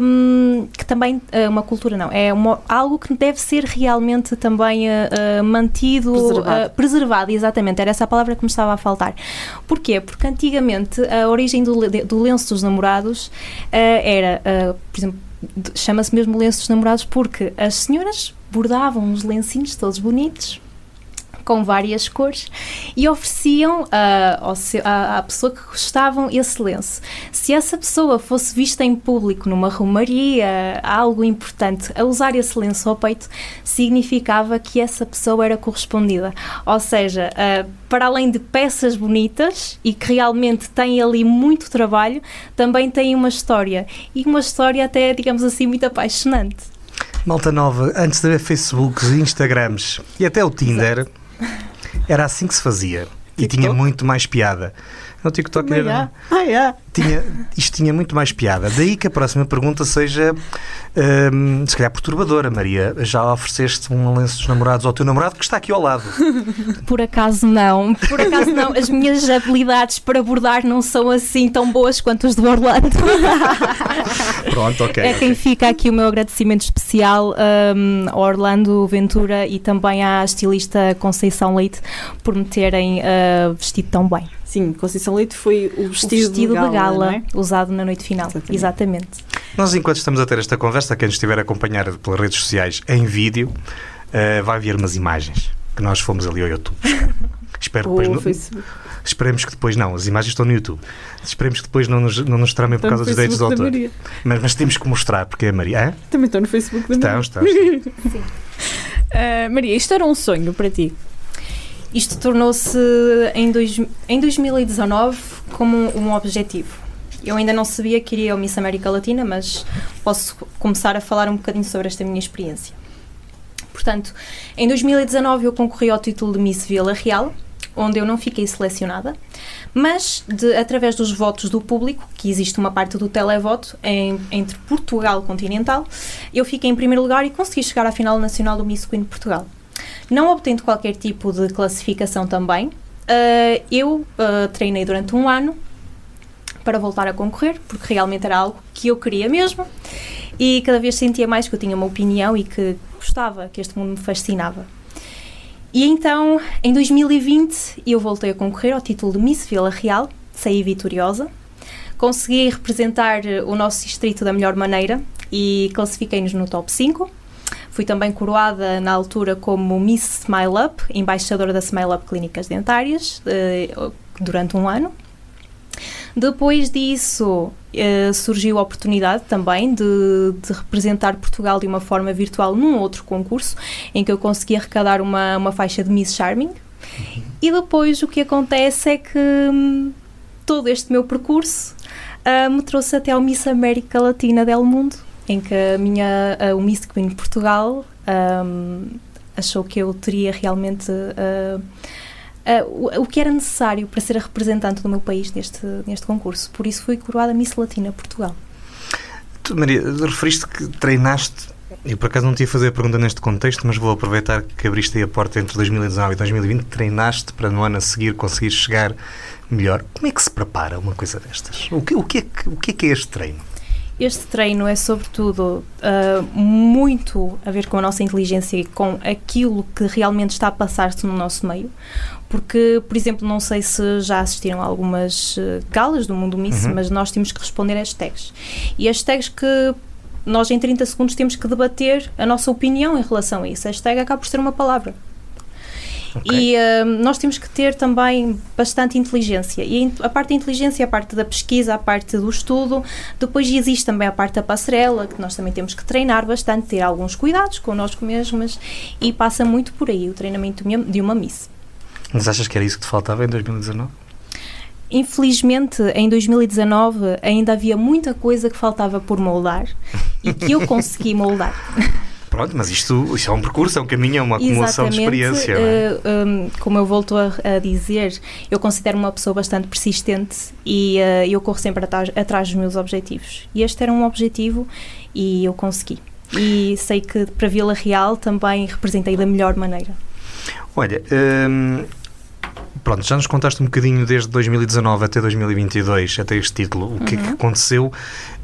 C: um, que também, uma cultura não, é uma- algo que deve ser realmente também uh, mantido,
B: Preservado.
C: uh, preservado, exatamente, era essa a palavra que me estava a faltar. Porquê? Porque antigamente a origem do, do lenço dos namorados uh, era, uh, por exemplo, chama-se mesmo lenço dos namorados porque as senhoras bordavam uns lencinhos todos bonitos com várias cores e ofereciam seu- à, à pessoa que gostavam esse lenço. Se essa pessoa fosse vista em público numa romaria, algo importante, a usar esse lenço ao peito, significava que essa pessoa era correspondida. Ou seja, ah, para além de peças bonitas e que realmente têm ali muito trabalho, também tem uma história e uma história até, digamos assim, muito apaixonante.
A: Malta nova, antes de haver Facebooks, Instagrams e até o Tinder, era assim que se fazia. E tinha muito mais piada. No TikTok
B: Também
A: era,
B: há. Ah, é.
A: tinha, isto tinha muito mais piada. Daí que a próxima pergunta seja, hum, se calhar perturbadora, Maria. Já ofereceste um lenço dos namorados ao teu namorado que está aqui ao lado.
C: Por acaso não, por acaso não. As minhas habilidades para bordar não são assim tão boas quanto as do Orlando.
A: Pronto, ok.
C: é quem fica aqui o meu agradecimento especial um, ao Orlando Ventura e também à estilista Conceição Leite por me terem uh, vestido tão bem.
B: Sim, Conceição Leite foi o
C: O
B: vestido,
C: vestido de gala,
B: não é?
C: usado na noite final.
B: Exatamente.
C: Exatamente.
A: Nós, enquanto estamos a ter esta conversa, quem nos estiver a acompanhar pelas redes sociais em vídeo, eh, vai ver umas imagens que nós fomos ali ao YouTube. Espero que depois não-
B: Facebook.
A: Esperemos que depois não, as imagens estão no YouTube. Esperemos que depois não nos, não nos tramem por
B: no
A: causa dos direitos de autor.
B: Maria.
A: Mas, mas temos que mostrar, porque é a Maria. Hã?
B: Também estou no Facebook da
A: Estão,
B: Maria.
A: estão. estão.
B: Ah, Maria, isto era um sonho para ti.
C: Isto tornou-se em, em 2019 como um, um objetivo. Eu ainda não sabia que iria ao Miss América Latina, mas posso começar a falar um bocadinho sobre esta minha experiência. Portanto, em 2019 eu concorri ao título de Miss Vila Real, onde eu não fiquei selecionada, mas de- através dos votos do público, que existe uma parte do televoto em- entre Portugal continental, eu fiquei em primeiro lugar e consegui chegar à final nacional do Miss Queen Portugal. Não obtendo qualquer tipo de classificação também, ah, eu ah, treinei durante um ano para voltar a concorrer, porque realmente era algo que eu queria mesmo e cada vez sentia mais que eu tinha uma opinião e que gostava, que este mundo me fascinava. E então, em 2020, eu voltei a concorrer ao título de Miss Vila Real, saí vitoriosa, consegui representar eh, o nosso distrito da melhor maneira e classifiquei-nos no top 5. Fui também coroada na altura como Miss Smile Up, embaixadora da Smile Up Clínicas Dentárias, uh, durante um ano. Depois disso, uh, surgiu a oportunidade também de, de, representar Portugal de uma forma virtual num outro concurso, em que eu consegui arrecadar uma, uma faixa de Miss Charming. E depois o que acontece é que hum, todo este meu percurso uh, me trouxe até ao Miss América Latina del Mundo, em que a minha, uh, o Miss Queen Portugal um, achou que eu teria realmente uh, uh, o, que era necessário para ser a representante do meu país neste, neste concurso. Por isso fui coroada Miss Latina Portugal.
A: Tu, Maria, referiste que treinaste eu por acaso não ia fazer a pergunta neste contexto, mas vou aproveitar que abriste aí a porta entre 2019 e 2020, treinaste para no ano a seguir conseguir chegar melhor. Como é que se prepara uma coisa destas? O que, o que, é, que, o que é que é este treino?
C: Este treino é, sobretudo, uh, muito a ver com a nossa inteligência e com aquilo que realmente está a passar-se no nosso meio. Porque, por exemplo, não sei se já assistiram a algumas uh, galas do Mundo Miss, uhum. mas nós temos que responder a hashtags. E hashtags que nós, em 30 segundos, temos que debater a nossa opinião em relação a isso. A hashtag acaba por ser uma palavra. Okay. E uh, nós temos que ter também bastante inteligência. E a parte da inteligência, a parte da pesquisa, a parte do estudo. Depois existe também a parte da passarela, que nós também temos que treinar bastante, ter alguns cuidados connosco mesmas. E passa muito por aí o treinamento de uma Miss.
A: Mas achas que era isso que te faltava em 2019?
C: Infelizmente, em 2019 ainda havia muita coisa que faltava por moldar e que eu consegui moldar.
A: Pronto, mas isto, isto é um percurso, é um caminho, é uma acumulação Exatamente, de experiência. É? Uh,
C: um, como eu volto a, a, dizer, eu considero uma pessoa bastante persistente e uh, eu corro sempre atrás, atrás dos meus objetivos. E este era um objetivo e eu consegui. E sei que para Vila Real também representei da melhor maneira.
A: Olha, hum, pronto, já nos contaste um bocadinho desde 2019 até 2022, até este título, o que uhum. é que uhum. aconteceu.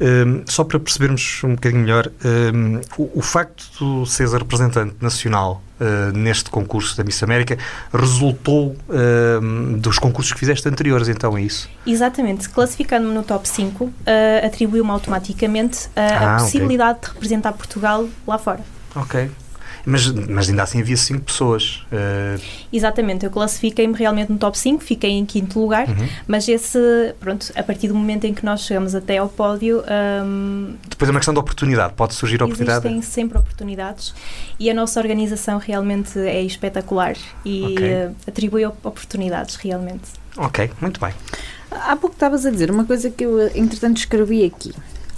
A: Um, só para percebermos um bocadinho melhor, um, o, o, facto de seres a representante nacional uh, neste concurso da Miss América resultou uh, dos concursos que fizeste anteriores, então é isso?
C: Exatamente. Classificando-me no top 5, uh, atribuiu-me automaticamente ah, a possibilidade okay. de representar Portugal lá fora.
A: Ok. Mas, mas ainda assim havia 5 pessoas.
C: Uh... Exatamente, eu classifiquei-me realmente no top 5, fiquei em quinto lugar, uhum. mas esse, pronto, a partir do momento em que nós chegamos até ao pódio. Um...
A: Depois é uma questão de oportunidade, pode surgir oportunidade?
C: Existem sempre oportunidades e a nossa organização realmente é espetacular e okay. uh, atribui oportunidades realmente.
A: Ok, muito bem.
B: Há pouco estavas a dizer uma coisa que eu, entretanto, escrevi aqui.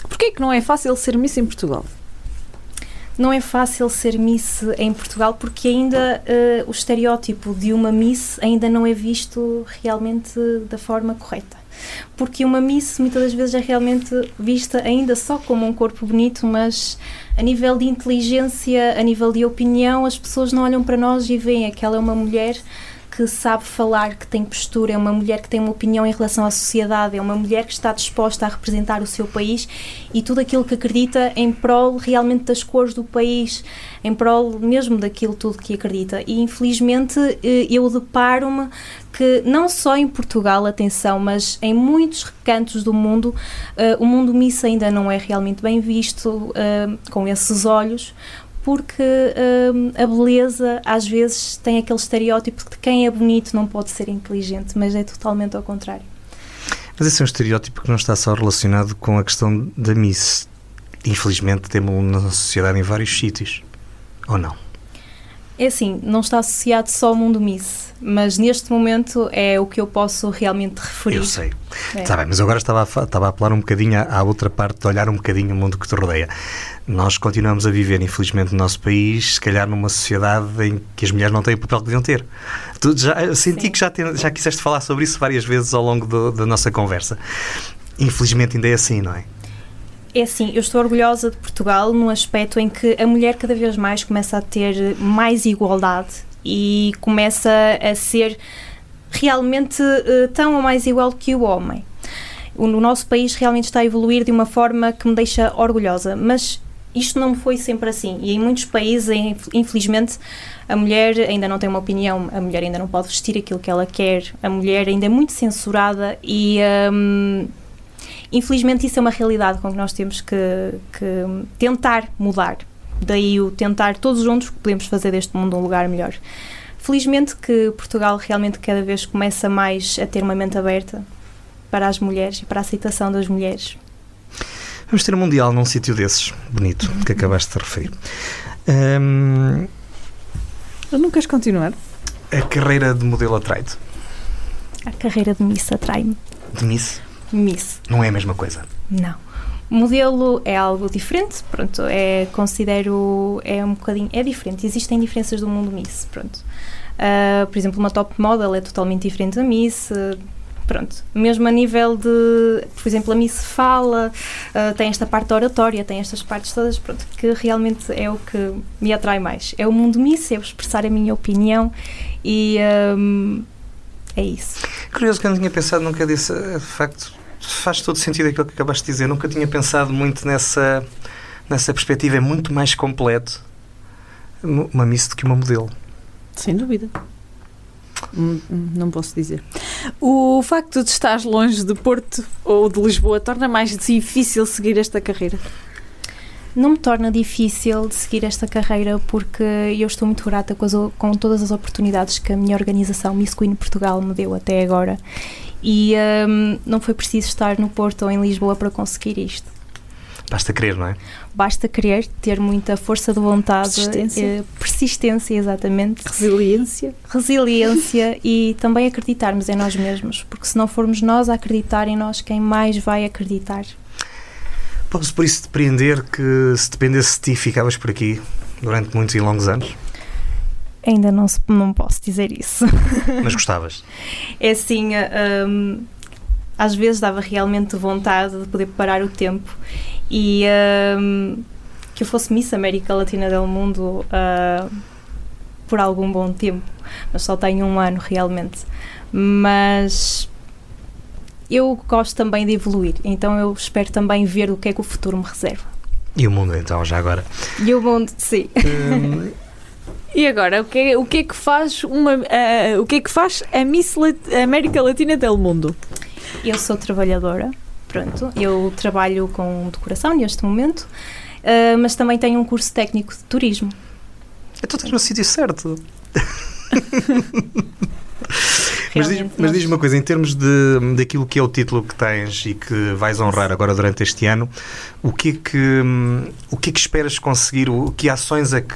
B: Porquê é que não é fácil ser Miss em Portugal?
C: Não é fácil ser Miss em Portugal porque ainda uh, o estereótipo de uma Miss ainda não é visto realmente da forma correta. Porque uma Miss muitas das vezes é realmente vista ainda só como um corpo bonito, mas a nível de inteligência, a nível de opinião, as pessoas não olham para nós e veem que ela é uma mulher que sabe falar, que tem postura, é uma mulher que tem uma opinião em relação à sociedade, é uma mulher que está disposta a representar o seu país e tudo aquilo que acredita em prol realmente das cores do país, em prol mesmo daquilo tudo que acredita. E infelizmente eh, eu deparo-me que não só em Portugal, atenção, mas em muitos recantos do mundo, uh, o mundo missa ainda não é realmente bem visto uh, com esses olhos, porque hum, a beleza às vezes tem aquele estereótipo de quem é bonito não pode ser inteligente, mas é totalmente ao contrário.
A: Mas esse é um estereótipo que não está só relacionado com a questão da Miss. Infelizmente temos na sociedade em vários sítios. Ou não?
C: É assim, não está associado só ao mundo Miss, mas neste momento é o que eu posso realmente referir.
A: Eu sei. É. Está bem, mas agora estava a, estava a apelar um bocadinho à, à outra parte, de olhar um bocadinho o mundo que te rodeia. Nós continuamos a viver, infelizmente, no nosso país, se calhar numa sociedade em que as mulheres não têm o papel que deviam ter. Tu já, senti Sim. que já, te, já quiseste falar sobre isso várias vezes ao longo do, da nossa conversa. Infelizmente ainda é assim, não é?
C: É assim, eu estou orgulhosa de Portugal no aspecto em que a mulher cada vez mais começa a ter mais igualdade e começa a ser realmente uh, tão ou mais igual que o homem. O, o nosso país realmente está a evoluir de uma forma que me deixa orgulhosa, mas isto não foi sempre assim. E em muitos países, infelizmente, a mulher ainda não tem uma opinião, a mulher ainda não pode vestir aquilo que ela quer, a mulher ainda é muito censurada e. Um, Infelizmente, isso é uma realidade com que nós temos que, que tentar mudar daí o tentar todos juntos que podemos fazer deste mundo um lugar melhor. Felizmente que Portugal realmente cada vez começa mais a ter uma mente aberta para as mulheres e para a aceitação das mulheres.
A: Vamos ter um Mundial num sítio desses, bonito, que acabaste de referir. Um,
B: não queres continuar?
A: A carreira de modelo atrai-te?
C: A carreira de Miss atrai-me.
A: De Miss?
C: Miss.
A: Não é a mesma coisa?
C: Não. Modelo é algo diferente, pronto, é, considero, é um bocadinho, é diferente, existem diferenças do mundo Miss, pronto. Uh, por exemplo, uma top model é totalmente diferente da Miss, uh, pronto. Mesmo a nível de, por exemplo, a Miss fala, uh, tem esta parte oratória, tem estas partes todas, pronto, que realmente é o que me atrai mais. É o mundo Miss, é expressar a minha opinião e um, é isso.
A: Curioso que eu não tinha pensado nunca desse, de facto, faz todo sentido aquilo que acabaste de dizer. Nunca tinha pensado muito nessa, nessa perspectiva. É muito mais completo uma Miss do que uma modelo.
B: Sem dúvida. Hum, hum, não posso dizer. O facto de estar longe de Porto ou de Lisboa torna mais difícil seguir esta carreira?
C: Não me torna difícil de seguir esta carreira porque eu estou muito grata com, as, com todas as oportunidades que a minha organização Miss Queen Portugal me deu até agora e um, não foi preciso estar no Porto ou em Lisboa para conseguir isto.
A: Basta querer, não é?
C: Basta querer, ter muita força de vontade,
B: persistência,
C: eh, persistência exatamente.
B: Resiliência.
C: Resiliência e também acreditarmos em nós mesmos, porque se não formos nós a acreditar em nós, quem mais vai acreditar?
A: Posso por isso depreender que se dependesse de ti ficavas por aqui durante muitos e longos anos?
C: Ainda não, não posso dizer isso.
A: Mas gostavas?
C: É assim, um, às vezes dava realmente vontade de poder parar o tempo e um, que eu fosse Miss América Latina del Mundo uh, por algum bom tempo, mas só tenho um ano realmente. Mas eu gosto também de evoluir, então eu espero também ver o que é que o futuro me reserva.
A: E o mundo então, já agora?
C: E o mundo, sim.
B: Um, e agora, o que é, o que, é que faz uma uh, o que é que faz a Miss Lat América Latina del Mundo?
C: Eu sou trabalhadora, pronto. Eu trabalho com decoração neste momento, uh, mas também tenho um curso técnico de turismo.
A: Então estás no sítio certo. mas diz-me mas diz uma coisa, em termos de, daquilo que é o título que tens e que vais honrar agora durante este ano, o que é que, o que, é que esperas conseguir? O, que ações é que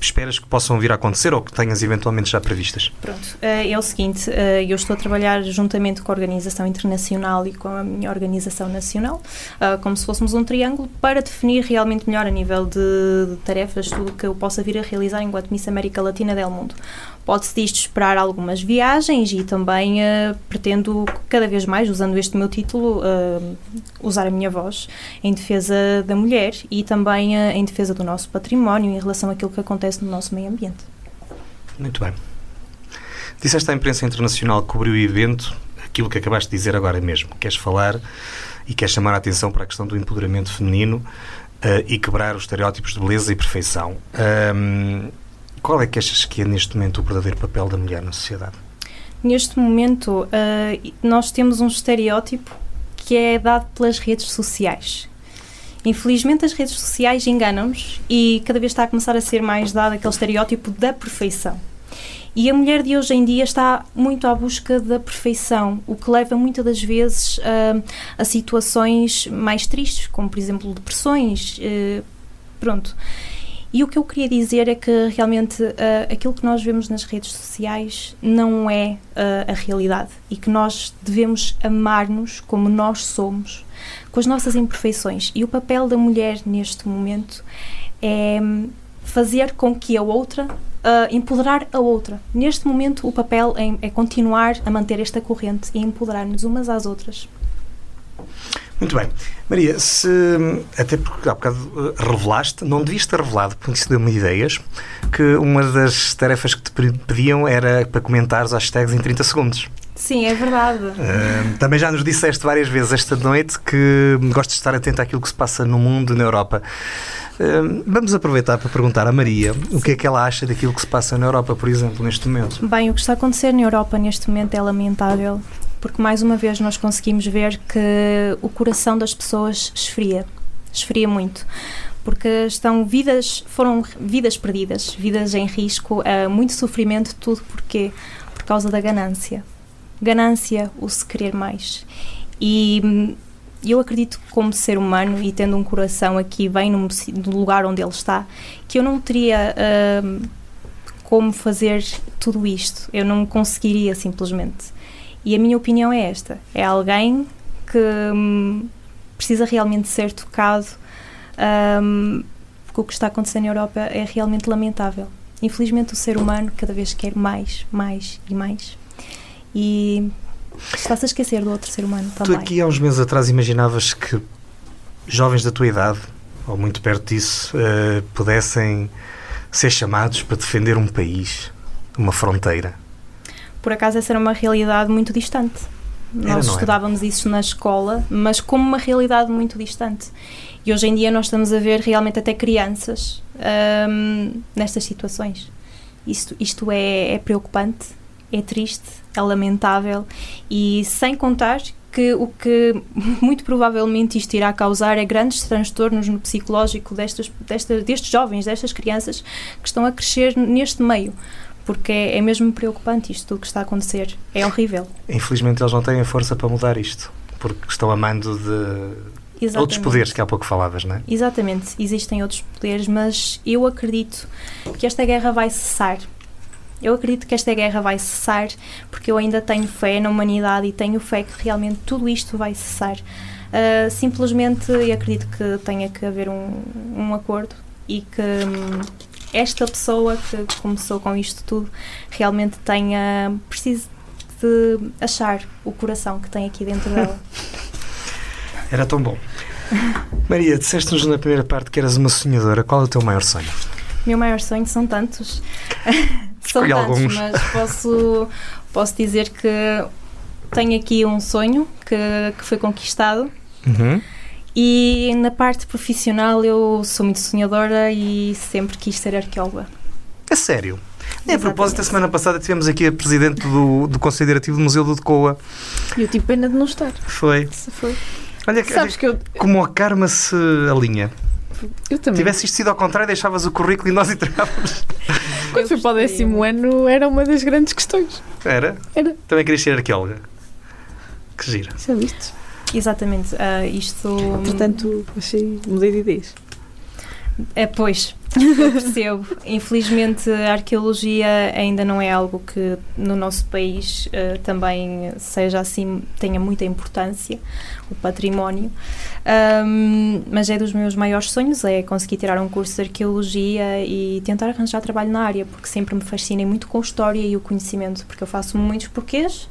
A: esperas que possam vir a acontecer ou que tenhas eventualmente já previstas?
C: Pronto, eh, é o seguinte, eh, eu estou a trabalhar juntamente com a Organização Internacional e com a minha Organização Nacional, eh, como se fôssemos um triângulo, para definir realmente melhor a nível de tarefas tudo o que eu possa vir a realizar enquanto Miss América Latina del Mundo. Pode-se disto esperar algumas viagens e também uh, pretendo cada vez mais, usando este meu título, uh, usar a minha voz em defesa da mulher e também uh, em defesa do nosso património em relação àquilo que acontece no nosso meio ambiente.
A: Muito bem. Disseste à imprensa internacional que cobriu o evento aquilo que acabaste de dizer agora mesmo. Queres falar e queres chamar a atenção para a questão do empoderamento feminino e quebrar os estereótipos de beleza e perfeição. Um, qual é que achas que é neste momento o verdadeiro papel da mulher na sociedade?
C: Neste momento, uh, nós temos um estereótipo que é dado pelas redes sociais. Infelizmente, as redes sociais enganam-nos e cada vez está a começar a ser mais dado aquele estereótipo da perfeição. E a mulher de hoje em dia está muito à busca da perfeição, o que leva muitas das vezes uh, a situações mais tristes, como por exemplo depressões. Uh, pronto. E o que eu queria dizer é que realmente uh, aquilo que nós vemos nas redes sociais não é uh, a realidade e que nós devemos amar-nos como nós somos, com as nossas imperfeições. E o papel da mulher neste momento é fazer com que a outra uh, empoderar a outra. Neste momento, o papel é, é continuar a manter esta corrente e empoderar-nos umas às outras.
A: Muito bem. Maria, se, até porque há bocado eh, revelaste, não devias ter revelado, porque isso deu-me ideias, que uma das tarefas que te pediam era para comentares hashtags em 30 segundos.
C: Sim, é verdade.
A: Uh, também já nos disseste várias vezes esta noite que gostas de estar atento àquilo que se passa no mundo, na Europa. Uh, vamos aproveitar para perguntar à Maria o que é que ela acha daquilo que se passa na Europa, por exemplo, neste momento.
C: Bem, o que está a acontecer na Europa neste momento é lamentável porque mais uma vez nós conseguimos ver que o coração das pessoas esfria, esfria muito. porque estão vidas, foram vidas perdidas, vidas em risco, uh, muito sofrimento, tudo porque por causa da ganância. Ganância, o se querer mais. E hum, eu acredito como ser humano e tendo um coração aqui bem no, no lugar onde ele está, que eu não teria uh, como fazer tudo isto. Eu não conseguiria simplesmente. E a minha opinião é esta: é alguém que hum, precisa realmente ser tocado, um, porque o que está acontecendo na Europa é realmente lamentável. Infelizmente, o ser humano cada vez quer mais, mais e mais. E está-se a esquecer do outro ser humano também.
A: Tu aqui há uns meses atrás imaginavas que jovens da tua idade, ou muito perto disso, uh, pudessem ser chamados para defender um país, uma fronteira?
C: Por acaso essa era uma realidade muito distante. Era, Nós estudávamos era? isso na escola, mas como uma realidade muito distante. E hoje em dia nós estamos a ver realmente até crianças um, nestas situações. Isto, isto é, é preocupante, é triste, é lamentável e sem contar que o que muito provavelmente isto irá causar é grandes transtornos no psicológico destes, destes, destes jovens, destas crianças que estão a crescer neste meio. Porque é, é mesmo preocupante isto tudo que está a acontecer. É horrível.
A: Infelizmente eles não têm a força para mudar isto. Porque estão amando de Exatamente. Outros poderes que há pouco falavas, não é?
C: Exatamente, existem outros poderes, mas eu acredito que esta guerra vai cessar. Eu acredito que esta guerra vai cessar porque eu ainda tenho fé na humanidade e tenho fé que realmente tudo isto vai cessar. Uh, simplesmente eu acredito que tenha que haver um, um acordo e que hum, esta pessoa que começou com isto tudo realmente tenha preciso de achar o coração que tem aqui dentro dela.
A: Era tão bom. Maria, disseste-nos na primeira parte que eras uma sonhadora. Qual é o teu maior sonho?
C: Meu maior sonho são tantos. São tantos, alguns. mas posso, posso dizer que tenho aqui um sonho que, que foi conquistado.
A: Uhum.
C: E na parte profissional eu sou muito sonhadora e sempre quis ser arqueóloga.
A: É sério? É, a propósito, a semana passada tivemos aqui a Presidente do, do Conselho Diretivo do Museu do Decoa.
B: E eu tive pena de não estar.
A: Foi.
B: foi.
A: Olha, Sabes que eu... como a karma se alinha.
B: Eu também.
A: Tivesse isto sido ao contrário, deixavas o currículo e nós entregávamos.
B: Quando fui para o décimo ano, era uma das grandes questões.
A: Era?
B: Era.
A: Também querias ser arqueóloga. Que gira.
B: Já viste?
C: Exatamente. Uh, isto.
B: Portanto, achei. mudei de ideias.
C: É, pois, eu percebo. Infelizmente, a arqueologia ainda não é algo que no nosso país uh, também seja assim, tenha muita importância, o património. Um, mas é dos meus maiores sonhos, é conseguir tirar um curso de arqueologia e tentar arranjar trabalho na área, porque sempre me fascinei muito com a história e o conhecimento, porque eu faço muitos porquês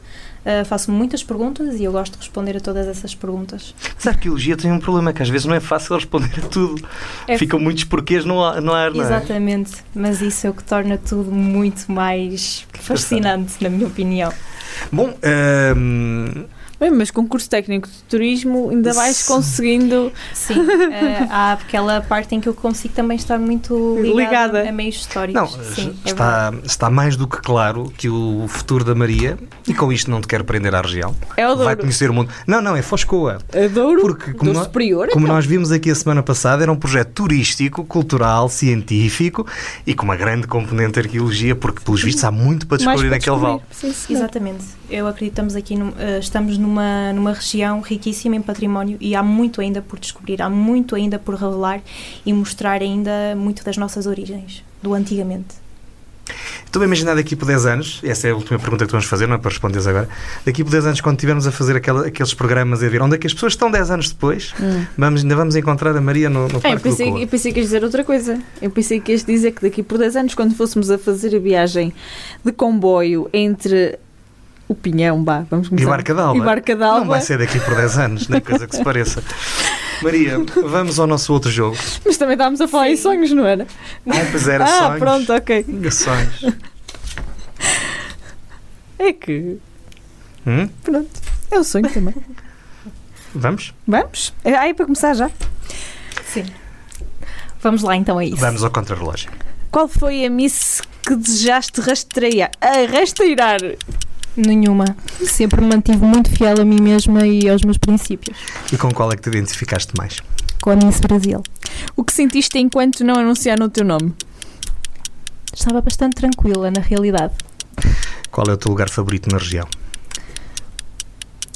C: Uh, faço muitas perguntas e eu gosto de responder a todas essas perguntas.
A: Mas a arqueologia tem um problema que às vezes não é fácil responder a tudo. É Ficam muitos porquês no ar, no ar
C: não é? Exatamente, mas isso é o que torna tudo muito mais fascinante, na minha opinião.
A: Bom, uh,
B: Bem, mas com curso técnico de turismo ainda vais conseguindo.
C: Sim, uh, há aquela parte em que eu consigo também estar muito ligada, ligada. a meios históricos.
A: Não, Sim, é está, é está mais do que claro que o futuro da Maria, e com isto não te quero prender à região,
B: é o Douro.
A: vai conhecer o mundo. Não, não, é Foscoa.
B: É Douro?
A: Porque, como,
B: nós, superior,
A: como então. nós vimos aqui a semana passada, era um projeto turístico, cultural, científico e com uma grande componente de arqueologia, porque, pelos vistos, há muito para descobrir para naquele vale.
C: Exatamente. Eu acredito que estamos aqui, no, uh, estamos numa, numa região riquíssima em património e há muito ainda por descobrir, há muito ainda por revelar e mostrar ainda muito das nossas origens, do antigamente.
A: Estou a imaginar daqui por 10 anos, essa é a última pergunta que vamos fazer, não é para responderes agora. Daqui por 10 anos, quando estivermos a fazer aquela, aqueles programas e a ver onde é que as pessoas estão 10 anos depois, hum. vamos, ainda vamos encontrar a Maria no, no é,
B: eu pensei, Eu pensei que ias dizer outra coisa. Eu pensei que ias dizer que daqui por 10 anos, quando fôssemos a fazer a viagem de comboio entre o Pinhão, bah, vamos começar.
A: E Barca d'Alba.
B: E Barca d'Alba.
A: Não vai ser daqui por 10 anos, nem coisa que se pareça. Maria, vamos ao nosso outro jogo.
B: Mas também estávamos a falar Sim. em sonhos, não era?
A: Ah, pois era
B: ah,
A: sonhos.
B: Ah, pronto, ok.
A: Sonhos.
B: É que.
A: Hum?
B: Pronto. É o sonho também.
A: Vamos?
B: Vamos? É, aí para começar já?
C: Sim. Vamos lá então a isso.
A: Vamos ao contrarrelógio.
B: Qual foi a miss que desejaste rastrear? Ah, rastreirar?
C: Nenhuma. Sempre me mantive muito fiel a mim mesma e aos meus princípios.
A: E com qual é que te identificaste mais?
C: Com a Miss Brasil.
B: O que sentiste enquanto não anunciaram o teu nome?
C: Estava bastante tranquila, na realidade.
A: Qual é o teu lugar favorito na região?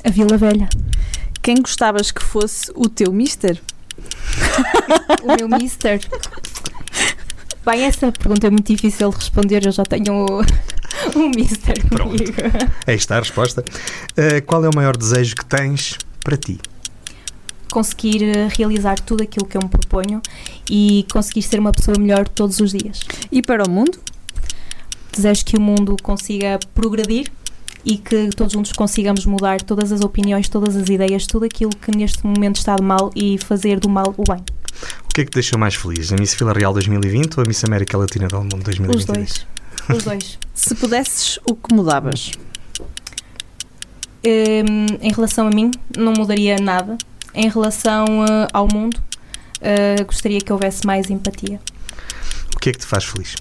C: A Vila Velha.
B: Quem gostavas que fosse o teu mister?
C: O meu mister. Bem, essa pergunta é muito difícil de responder. Eu já tenho o, o mister
A: Pronto.
C: comigo.
A: Aí está a resposta. Uh, qual é o maior desejo que tens para ti?
C: Conseguir eh, realizar tudo aquilo que eu me proponho e conseguir ser uma pessoa melhor todos os dias.
B: E para o mundo?
C: Desejo que o mundo consiga progredir e que todos juntos consigamos mudar todas as opiniões, todas as ideias, tudo aquilo que neste momento está de mal e fazer do mal o bem.
A: O que é que te deixou mais feliz? A Miss Vila Real 2020 ou a Miss América Latina del Mundo 2022?
C: Os dois. Os dois.
B: Se pudesses, o que mudavas?
C: Hum, em relação a mim, não mudaria nada. Em relação eh, ao mundo, eh, gostaria que houvesse mais empatia.
A: O que é que te faz feliz?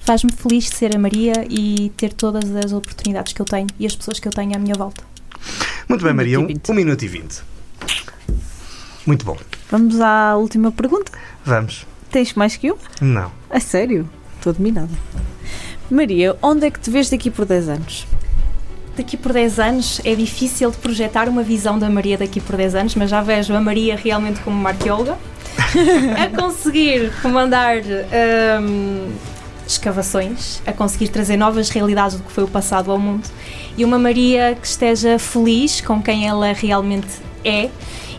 C: Faz-me feliz ser a Maria e ter todas as oportunidades que eu tenho e as pessoas que eu tenho à minha volta.
A: Muito bem,
B: Um
A: Maria. Um,
B: minuto e vinte.
A: um minuto e vinte. Muito bom.
B: Vamos à última pergunta.
A: Vamos.
B: Tens mais que um?
A: Não.
B: A sério? Estou dominada. Maria, onde é que te vês daqui por 10 anos?
C: Daqui por 10 anos é difícil de projetar uma visão da Maria daqui por 10 anos, mas já vejo a Maria realmente como uma arqueóloga a conseguir comandar hum, escavações, a conseguir trazer novas realidades do que foi o passado ao mundo e uma Maria que esteja feliz com quem ela realmente é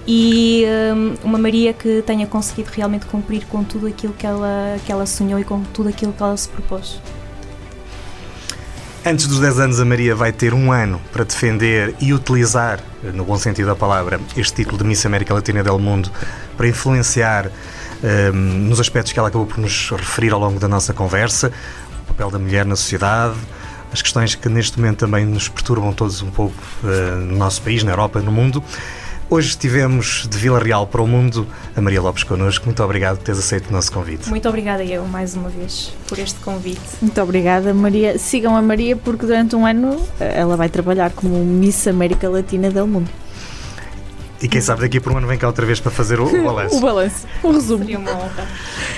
C: e hum, uma Maria que tenha conseguido realmente cumprir com tudo aquilo que ela, que ela sonhou e com tudo aquilo que ela se propôs.
A: Antes dos 10 anos, a Maria vai ter um ano para defender e utilizar, no bom sentido da palavra, este título de Miss América Latina del Mundo para influenciar hum, nos aspectos que ela acabou por nos referir ao longo da nossa conversa, o papel da mulher na sociedade, as questões que neste momento também nos perturbam todos um pouco eh, no nosso país, na Europa, no mundo. Hoje estivemos de Vila Real para o mundo, a Maria Lopes connosco. Muito obrigado por teres aceito o nosso convite.
C: Muito obrigada eu mais uma vez por este convite.
B: Muito obrigada, Maria. Sigam a Maria porque durante um ano eh, ela vai trabalhar como Miss América Latina del Mundo.
A: E quem sabe daqui por um ano vem cá outra vez para fazer o, o balanço.
B: O balanço, o resumo.
C: Seria uma honra.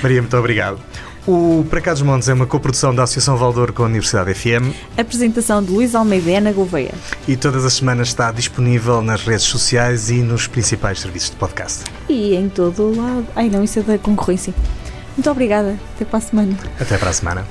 A: Maria, muito obrigado. O Para Cá dos Montes é uma coprodução da Associação Valdor com a Universidade FM
B: Apresentação de Luís Almeida e Ana Gouveia.
A: e todas as semanas está disponível nas redes sociais e nos principais serviços de podcast.
B: E em todo o lado. Ai não, isso é da concorrência. Muito obrigada. Até para a semana.
A: Até para a semana.